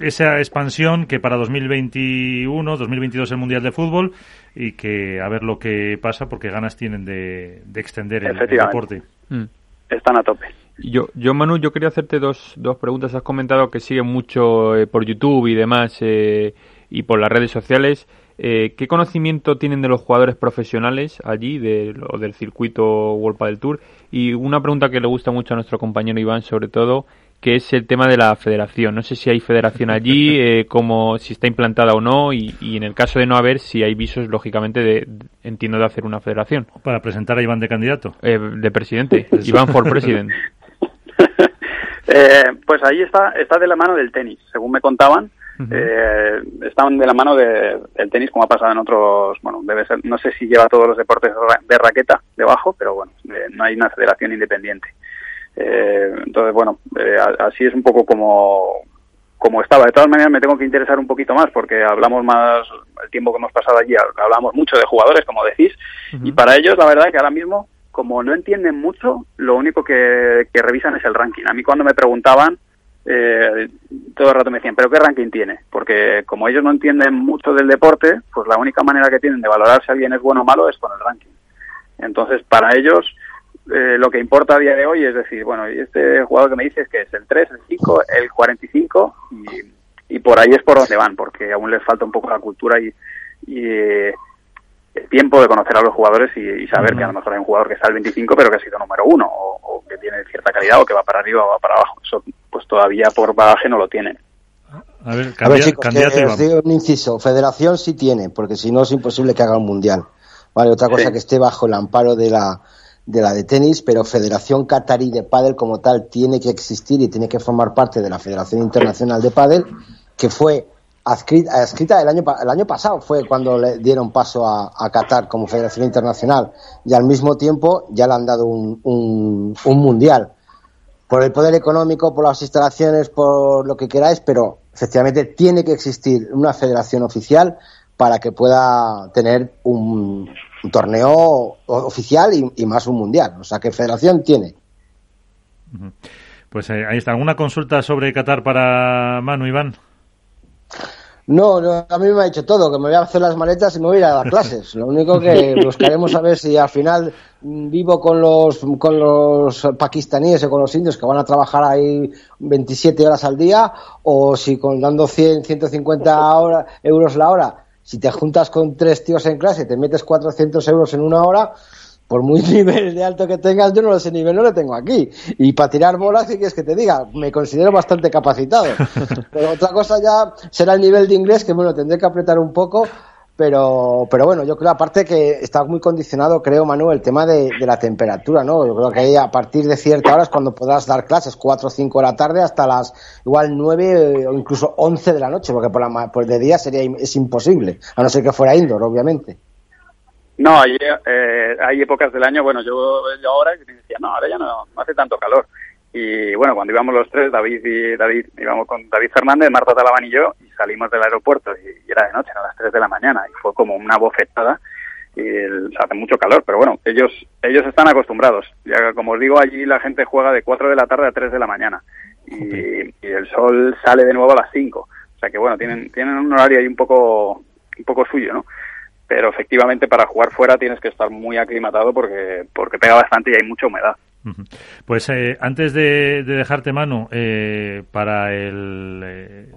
esa expansión que para 2021, 2022 el Mundial de Fútbol y que a ver lo que pasa porque ganas tienen de, de extender el, el deporte. Mm. Están a tope. Yo, yo, Manu, yo quería hacerte dos, dos preguntas. Has comentado que sigue mucho eh, por YouTube y demás eh, y por las redes sociales. Eh, ¿Qué conocimiento tienen de los jugadores profesionales allí, de, o del circuito World del Tour? Y una pregunta que le gusta mucho a nuestro compañero Iván, sobre todo, que es el tema de la federación. No sé si hay federación allí, <laughs> eh, como si está implantada o no, y, y, en el caso de no haber, si hay visos, lógicamente, de, entiendo, de hacer una federación. Para presentar a Iván de candidato. Eh, de presidente. <laughs> Iván for president. <laughs> eh, pues ahí está, está de la mano del tenis, según me contaban. Uh -huh. eh, están de la mano de, del tenis como ha pasado en otros bueno debe ser no sé si lleva todos los deportes de raqueta debajo pero bueno eh, no hay una federación independiente eh, entonces, bueno, eh, así es un poco como, como estaba. De todas maneras, me tengo que interesar un poquito más porque hablamos más, el tiempo que hemos pasado allí, hablamos mucho de jugadores, como decís, uh -huh. y para ellos, la verdad, que ahora mismo, como no entienden mucho, lo único que, que revisan es el ranking. A mí, cuando me preguntaban, eh, todo el rato me decían, ¿pero qué ranking tiene? Porque como ellos no entienden mucho del deporte, pues la única manera que tienen de valorar si alguien es bueno o malo es con el ranking. Entonces, para ellos, eh, lo que importa a día de hoy es decir, bueno, y este jugador que me dices que es el 3, el 5, el 45 y, y por ahí es por donde van, porque aún les falta un poco la cultura y, y eh, el tiempo de conocer a los jugadores y, y saber uh -huh. que a lo mejor hay un jugador que está al 25 pero que ha sido número uno o, o, que tiene cierta calidad o que va para arriba o va para abajo. Eso pues todavía por bagaje no lo tienen. A ver, cambia, a ver chicos, candidato que, os digo un inciso. Federación sí tiene, porque si no es imposible que haga un mundial. Vale, otra cosa sí. que esté bajo el amparo de la de la de tenis, pero Federación Qatarí de Pádel como tal tiene que existir y tiene que formar parte de la Federación Internacional de Pádel, que fue adscrita, el, año, el año pasado, fue cuando le dieron paso a, a, Qatar como Federación Internacional, y al mismo tiempo ya le han dado un, un mundial. Por el poder económico, por las instalaciones, por lo que queráis, pero efectivamente tiene que existir una federación oficial para que pueda tener un, un torneo oficial y, y, más un mundial. O sea que federación tiene. Pues ahí está. ¿Alguna consulta sobre Qatar para Manu, Iván? No, no, a mí me ha dicho todo, que me voy a hacer las maletas y me voy a ir a dar clases. Lo único que <laughs> buscaremos a ver si al final vivo con los, con los pakistaníes o con los indios que van a trabajar ahí 27 horas al día o si con dando 100, 150 hora, euros la hora si te juntas con tres tíos en clase y te metes 400 euros en una hora, por muy <laughs> nivel de alto que tengas, yo no ese nivel no lo tengo aquí. Y para tirar bolas, ¿qué quieres que te diga? Me considero bastante capacitado. <laughs> Pero otra cosa ya será el nivel de inglés, que bueno, tendré que apretar un poco. Pero, pero bueno, yo creo aparte que está muy condicionado, creo, Manuel, el tema de, la temperatura, ¿no? Yo creo que ahí a partir de cierta hora es cuando podrás dar clases, 4 o 5 de la tarde hasta las igual 9 o incluso 11 de la noche, porque por, la, por de día sería es imposible, a no ser que fuera indoor, obviamente. No, hay, eh, hay épocas del año, bueno, yo, yo ahora decía, no, ahora ya no, no hace tanto calor. Y bueno, cuando íbamos los tres, David y David, íbamos con David Fernández, Marta Talaban y yo, salimos del aeropuerto y, y era de noche, a las 3 de la mañana, y fue como una bofetada. y se hace mucho calor, pero bueno, ellos ellos están acostumbrados. Ya como os digo, allí la gente juega de 4 de la tarde a 3 de la mañana y, el sol sale de nuevo a las 5. O sea que bueno, tienen tienen un horario ahí un poco un poco suyo, ¿no? Pero efectivamente para jugar fuera tienes que estar muy aclimatado porque porque pega bastante y hay mucha humedad. Pues eh, antes de, dejarte mano eh, para el eh,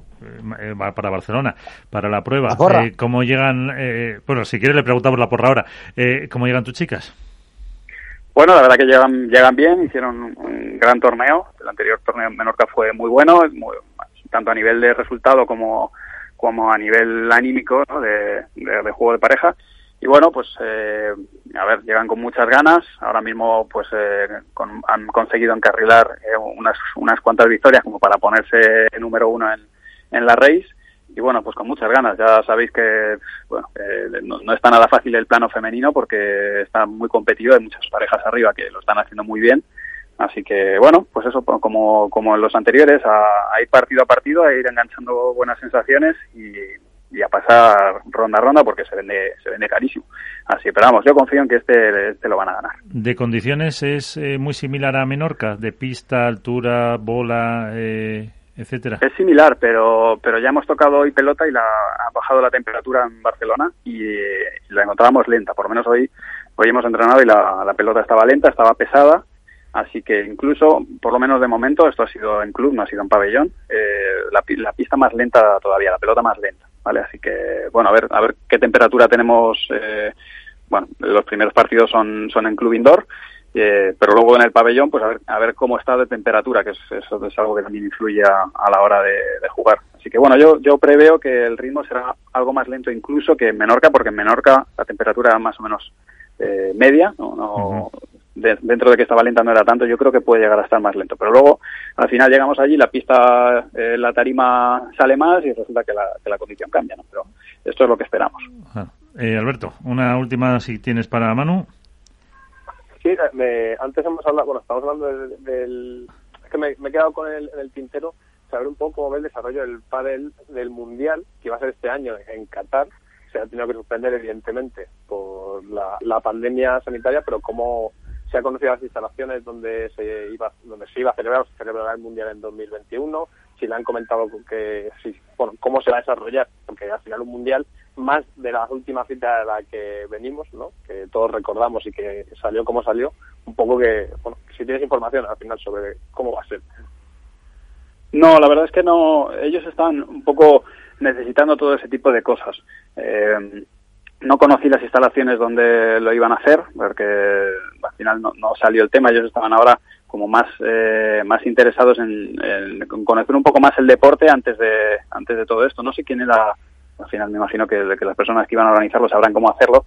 eh, para Barcelona, para la prueba. Eh, ¿Cómo llegan? Eh, bueno, si quieres le preguntamos la porra ahora. ¿Cómo llegan tus chicas? Bueno, la verdad que llegan, llegan bien, hicieron un gran torneo. El anterior torneo en Menorca fue muy bueno, tanto a nivel de resultado como, como a nivel anímico de, juego de pareja. Y bueno, pues a ver, llegan con muchas ganas. Ahora mismo pues han conseguido encarrilar unas, unas cuantas victorias como para ponerse número uno en, en la race y bueno, pues con muchas ganas. Ya sabéis que bueno, no, está nada fácil el plano femenino porque está muy competido, hay muchas parejas arriba que lo están haciendo muy bien. Así que bueno, pues eso, como, como en los anteriores, a, ir partido a partido, a ir enganchando buenas sensaciones y, a pasar ronda a ronda porque se vende, se vende carísimo. Así, pero vamos, yo confío en que este, este lo van a ganar. ¿De condiciones es eh, muy similar a Menorca? ¿De pista, altura, bola? Eh, es similar, pero, pero ya hemos tocado hoy pelota y la, ha bajado la temperatura en Barcelona y, la encontrábamos lenta. Por lo menos hoy, hoy hemos entrenado y la, la pelota estaba lenta, estaba pesada. Así que incluso, por lo menos de momento, esto ha sido en club, no ha sido en pabellón, eh, la, la, pista más lenta todavía, la pelota más lenta, ¿vale? Así que, bueno, a ver, a ver qué temperatura tenemos. Eh, bueno, los primeros partidos son, son en club indoor eh, pero luego en el pabellón, pues a ver, a ver cómo está de temperatura, que es, eso es algo que también influye a, la hora de, jugar. Así que bueno, yo, yo preveo que el ritmo será algo más lento incluso que en Menorca, porque en Menorca la temperatura era más o menos eh, media, no, dentro de que estaba lenta no era tanto, yo creo que puede llegar a estar más lento. Pero luego, al final llegamos allí, la pista, eh, la tarima sale más y resulta que la, que la condición cambia, ¿no? Pero esto es lo que esperamos. Alberto, una última si tienes para Manu. Sí, antes hemos hablado, bueno, estamos hablando del... es que me, he quedado con el, el tintero saber un poco cómo ve el desarrollo del pádel del Mundial, que va a ser este año en Qatar. Se ha tenido que suspender, evidentemente, por la, la pandemia sanitaria, pero cómo se han conocido las instalaciones donde se iba donde se iba a celebrar, se celebrará el Mundial en 2021, si le han comentado que, si, bueno, cómo se va a desarrollar, porque al final un Mundial más de la última cita de la que venimos, ¿no? que todos recordamos y que salió como salió, un poco que, bueno, si tienes información al final sobre cómo va a ser. No, la verdad es que no, ellos están un poco necesitando todo ese tipo de cosas. Eh, no conocí las instalaciones donde lo iban a hacer, porque al final no, salió el tema, ellos estaban ahora como más eh, más interesados en, en, conocer un poco más el deporte antes de antes de todo esto. No sé quién era al final me imagino que, las personas que iban a organizarlo sabrán cómo hacerlo.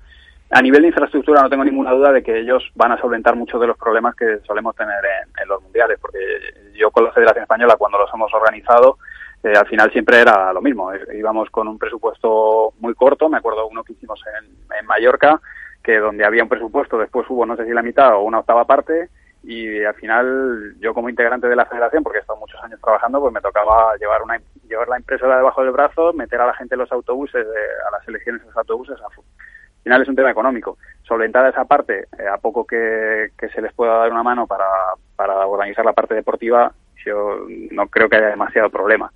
A nivel de infraestructura no tengo ninguna duda de que ellos van a solventar muchos de los problemas que solemos tener en, los mundiales, porque yo con la Federación Española cuando los hemos organizado, eh, al final siempre era lo mismo. Íbamos con un presupuesto muy corto, me acuerdo uno que hicimos en, en Mallorca, que donde había un presupuesto, después hubo no sé si la mitad o una octava parte, y al final yo como integrante de la federación, porque he estado muchos años trabajando, pues me tocaba llevar una llevar la impresora debajo del brazo, meter a la gente en los autobuses, a las elecciones en los autobuses. Al final es un tema económico. Solventar esa parte, eh, a poco que, se les pueda dar una mano para, para organizar la parte deportiva, yo no creo que haya demasiado problema.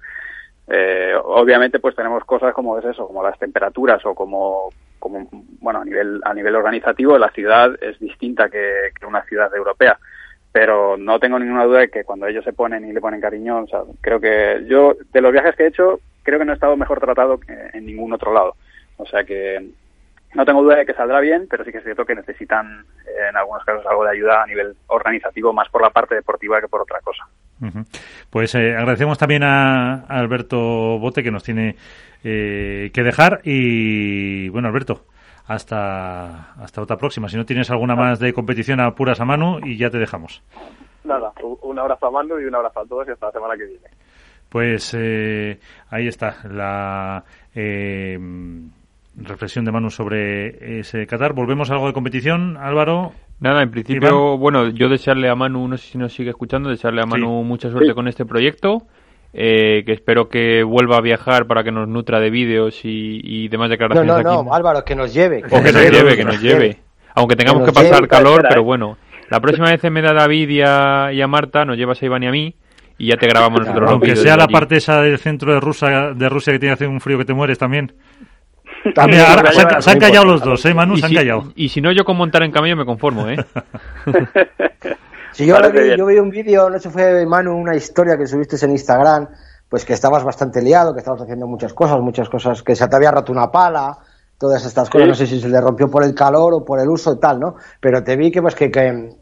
Eh, obviamente pues tenemos cosas como es eso, como las temperaturas o como, como bueno a nivel a nivel organizativo la ciudad es distinta que una ciudad europea pero no tengo ninguna duda de que cuando ellos se ponen y le ponen cariño, o sea, creo que yo, de los viajes que he hecho, creo que no he estado mejor tratado que en ningún otro lado. O sea que no tengo duda de que saldrá bien, pero sí que es cierto que necesitan eh, en algunos casos algo de ayuda a nivel organizativo, más por la parte deportiva que por otra cosa. Pues eh, agradecemos también a, Alberto Bote que nos tiene eh, que dejar y bueno Alberto hasta, hasta otra próxima. Si no tienes alguna más de competición, apuras a mano y ya te dejamos. Nada, un abrazo a Manu y un abrazo a todos y hasta la semana que viene. Pues eh, ahí está la eh, reflexión de Manu sobre ese Qatar. Volvemos a algo de competición, Álvaro. Nada, en principio, bueno, yo desearle a Manu, no sé si nos sigue escuchando, desearle a Manu mucha suerte con este proyecto eh, que espero que vuelva a viajar para que nos nutra de vídeos y, demás declaraciones. No, no, no, Álvaro, que nos lleve. Que, nos lleve, que nos lleve. Aunque tengamos que, pasar calor, pero bueno. La próxima vez me da David y a, y a Marta, nos llevas a Iván y a mí y ya te grabamos nosotros Aunque sea la parte esa del centro de Rusia, de Rusia que tiene que hacer un frío que te mueres también. También, se, han, callado los dos, ¿eh, Manu? Se han callado. Y si no, yo con montar en camello me conformo, ¿eh? <laughs> si yo, vi, yo vi un vídeo, no sé, fue Manu, una historia que subiste en Instagram, pues que estabas bastante liado, que estabas haciendo muchas cosas, muchas cosas, que se te había roto una pala, todas estas cosas. No sé si se le rompió por el calor o por el uso y tal, ¿no? Pero te vi que, pues, que,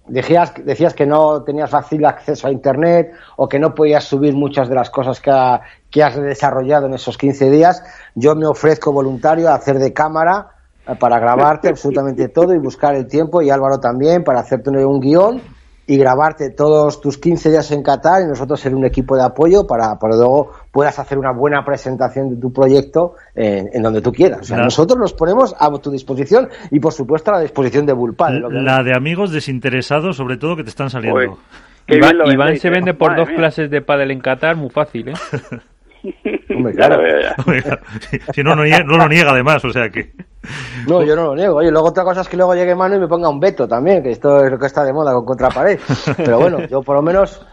decías, decías que no tenías fácil acceso a Internet o que no podías subir muchas de las cosas que, que has desarrollado en esos 15 días. Yo me ofrezco voluntario a hacer de cámara eh, para grabarte absolutamente <laughs> todo y buscar el tiempo y Álvaro también para hacerte un guion y grabarte todos tus 15 días en Qatar y nosotros ser un equipo de apoyo para, para luego puedas hacer una buena presentación de tu proyecto en, donde tú quieras. O sea, nosotros nos ponemos a tu disposición y, por supuesto, a la disposición de Bulpal. La de amigos desinteresados, sobre todo, que te están saliendo. Iván, se vende por dos clases de pádel en Qatar, muy fácil, ¿eh? <laughs> Hombre, claro. <laughs> si no, no, lo niega además, o sea que... No, yo no lo niego. Oye, luego otra cosa es que luego llegue mano y me ponga un veto también, que esto es lo que está de moda con contrapared. <laughs> Pero bueno, yo por lo menos eh,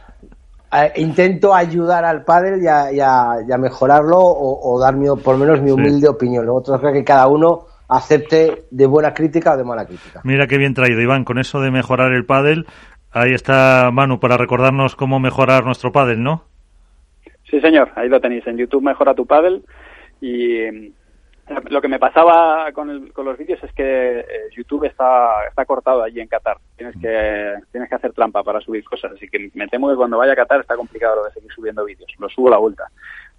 intento ayudar al pádel y a, mejorarlo o, dar mi, por lo menos mi humilde opinión. Luego otro creo que cada uno acepte de buena crítica o de mala crítica. Mira qué bien traído, Iván, con eso de mejorar el pádel. Ahí está Manu para recordarnos cómo mejorar nuestro pádel, ¿no? Sí, señor, ahí lo tenéis en YouTube, Mejora tu Paddle. Y lo que me pasaba con, con los vídeos es que eh, YouTube está, está cortado allí en Qatar. Tienes que, tienes que hacer trampa para subir cosas. Así que me temo que cuando vaya a Qatar está complicado lo de seguir subiendo vídeos. Lo subo a la vuelta.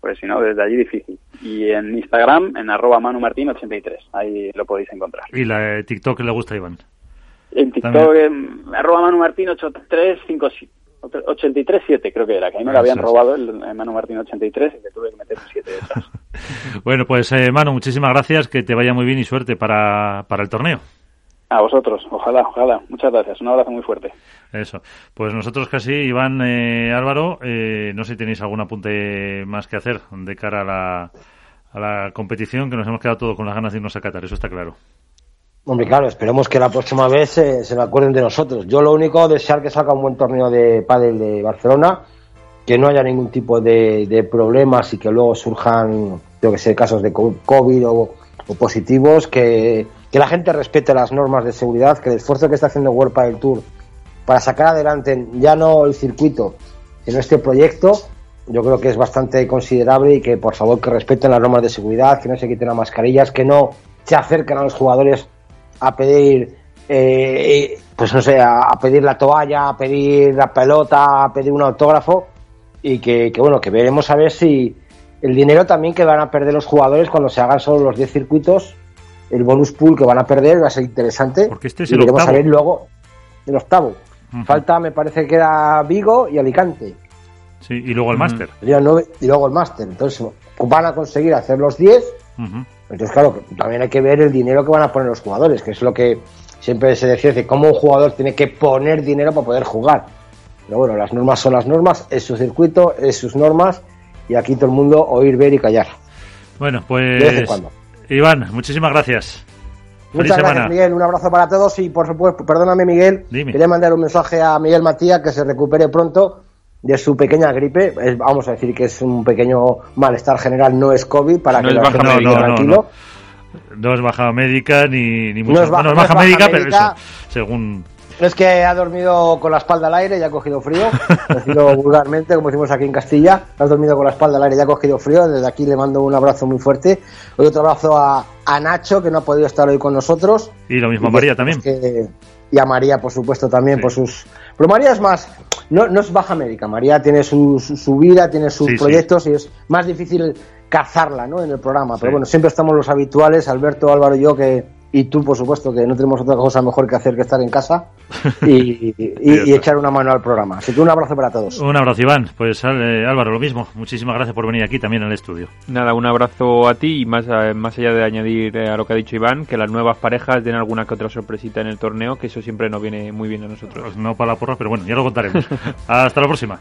Pues si no, desde allí difícil. Y en Instagram, en arroba manumartin83. Ahí lo podéis encontrar. ¿Y la de TikTok le gusta, Iván? En TikTok, en, arroba manumartin8357. 83-7 creo que era, que ahí me lo habían robado el, Manu Martín 83 y le tuve que meter un 7 detrás. <laughs> bueno, pues eh, Manu, muchísimas gracias, que te vaya muy bien y suerte para, para el torneo. A vosotros, ojalá, ojalá. Muchas gracias, un abrazo muy fuerte. Eso. Pues nosotros casi, Iván, eh, Álvaro, eh, no sé si tenéis algún apunte más que hacer de cara a la, a la competición, que nos hemos quedado todos con las ganas de irnos a Qatar, eso está claro. Hombre, claro, esperemos que la próxima vez eh, se acuerden de nosotros. Yo lo único, desear que salga un buen torneo de pádel de Barcelona, que no haya ningún tipo de, problemas y que luego surjan, yo que sé, casos de COVID o, positivos, que, la gente respete las normas de seguridad, que el esfuerzo que está haciendo World Padel Tour para sacar adelante ya no el circuito, sino este proyecto, yo creo que es bastante considerable y que por favor que respeten las normas de seguridad, que no se quiten las mascarillas, que no se acerquen a los jugadores a pedir, eh, pues no sé, a, pedir la toalla, a pedir la pelota, a pedir un autógrafo y que, bueno, que veremos a ver si el dinero también que van a perder los jugadores cuando se hagan solo los 10 circuitos, el bonus pool que van a perder va a ser interesante. Porque este es el y octavo. a ver luego el octavo. Falta, me parece que era Vigo y Alicante. Sí, y luego el máster. Y luego el máster. Entonces van a conseguir hacer los 10 entonces, claro, también hay que ver el dinero que van a poner los jugadores, que es lo que siempre se decía, de cómo un jugador tiene que poner dinero para poder jugar. Pero bueno, las normas son las normas, es su circuito, es sus normas, y aquí todo el mundo oír, ver y callar. Bueno, pues. Iván, muchísimas gracias. Muchas gracias, Miguel. Un abrazo para todos y, por supuesto, perdóname, Miguel. Quería mandar un mensaje a Miguel Matías que se recupere pronto de su pequeña gripe, vamos a decir que es un pequeño malestar general, no es COVID, para que la gente no, tranquilo. No, es baja médica ni, ni mucho. No es, baja, médica, pero eso, según... Es que ha dormido con la espalda al aire y ha cogido frío, decirlo <laughs> vulgarmente, como decimos aquí en Castilla. Ha dormido con la espalda al aire y ha cogido frío. Desde aquí le mando un abrazo muy fuerte. Hoy otro abrazo a, a Nacho, que no ha podido estar hoy con nosotros. Y lo mismo a María también. y a María, por supuesto, también por sus... Pero María es más, no, no es baja médica. María tiene su, su, vida, tiene sus proyectos y es más difícil cazarla ¿no? en el programa. Pero bueno, siempre estamos los habituales, Alberto, Álvaro y yo, que y tú, por supuesto, que no tenemos otra cosa mejor que hacer que estar en casa <laughs> y, echar una mano al programa. Así que un abrazo para todos. Un abrazo, Iván. Pues Álvaro, lo mismo. Muchísimas gracias por venir aquí también al estudio. Nada, un abrazo a ti y más, eh, más allá de añadir eh, a lo que ha dicho Iván, que las nuevas parejas den alguna que otra sorpresita en el torneo, que eso siempre nos viene muy bien a nosotros. Pues no para la porra, pero bueno, ya lo contaremos. <laughs> Hasta la próxima.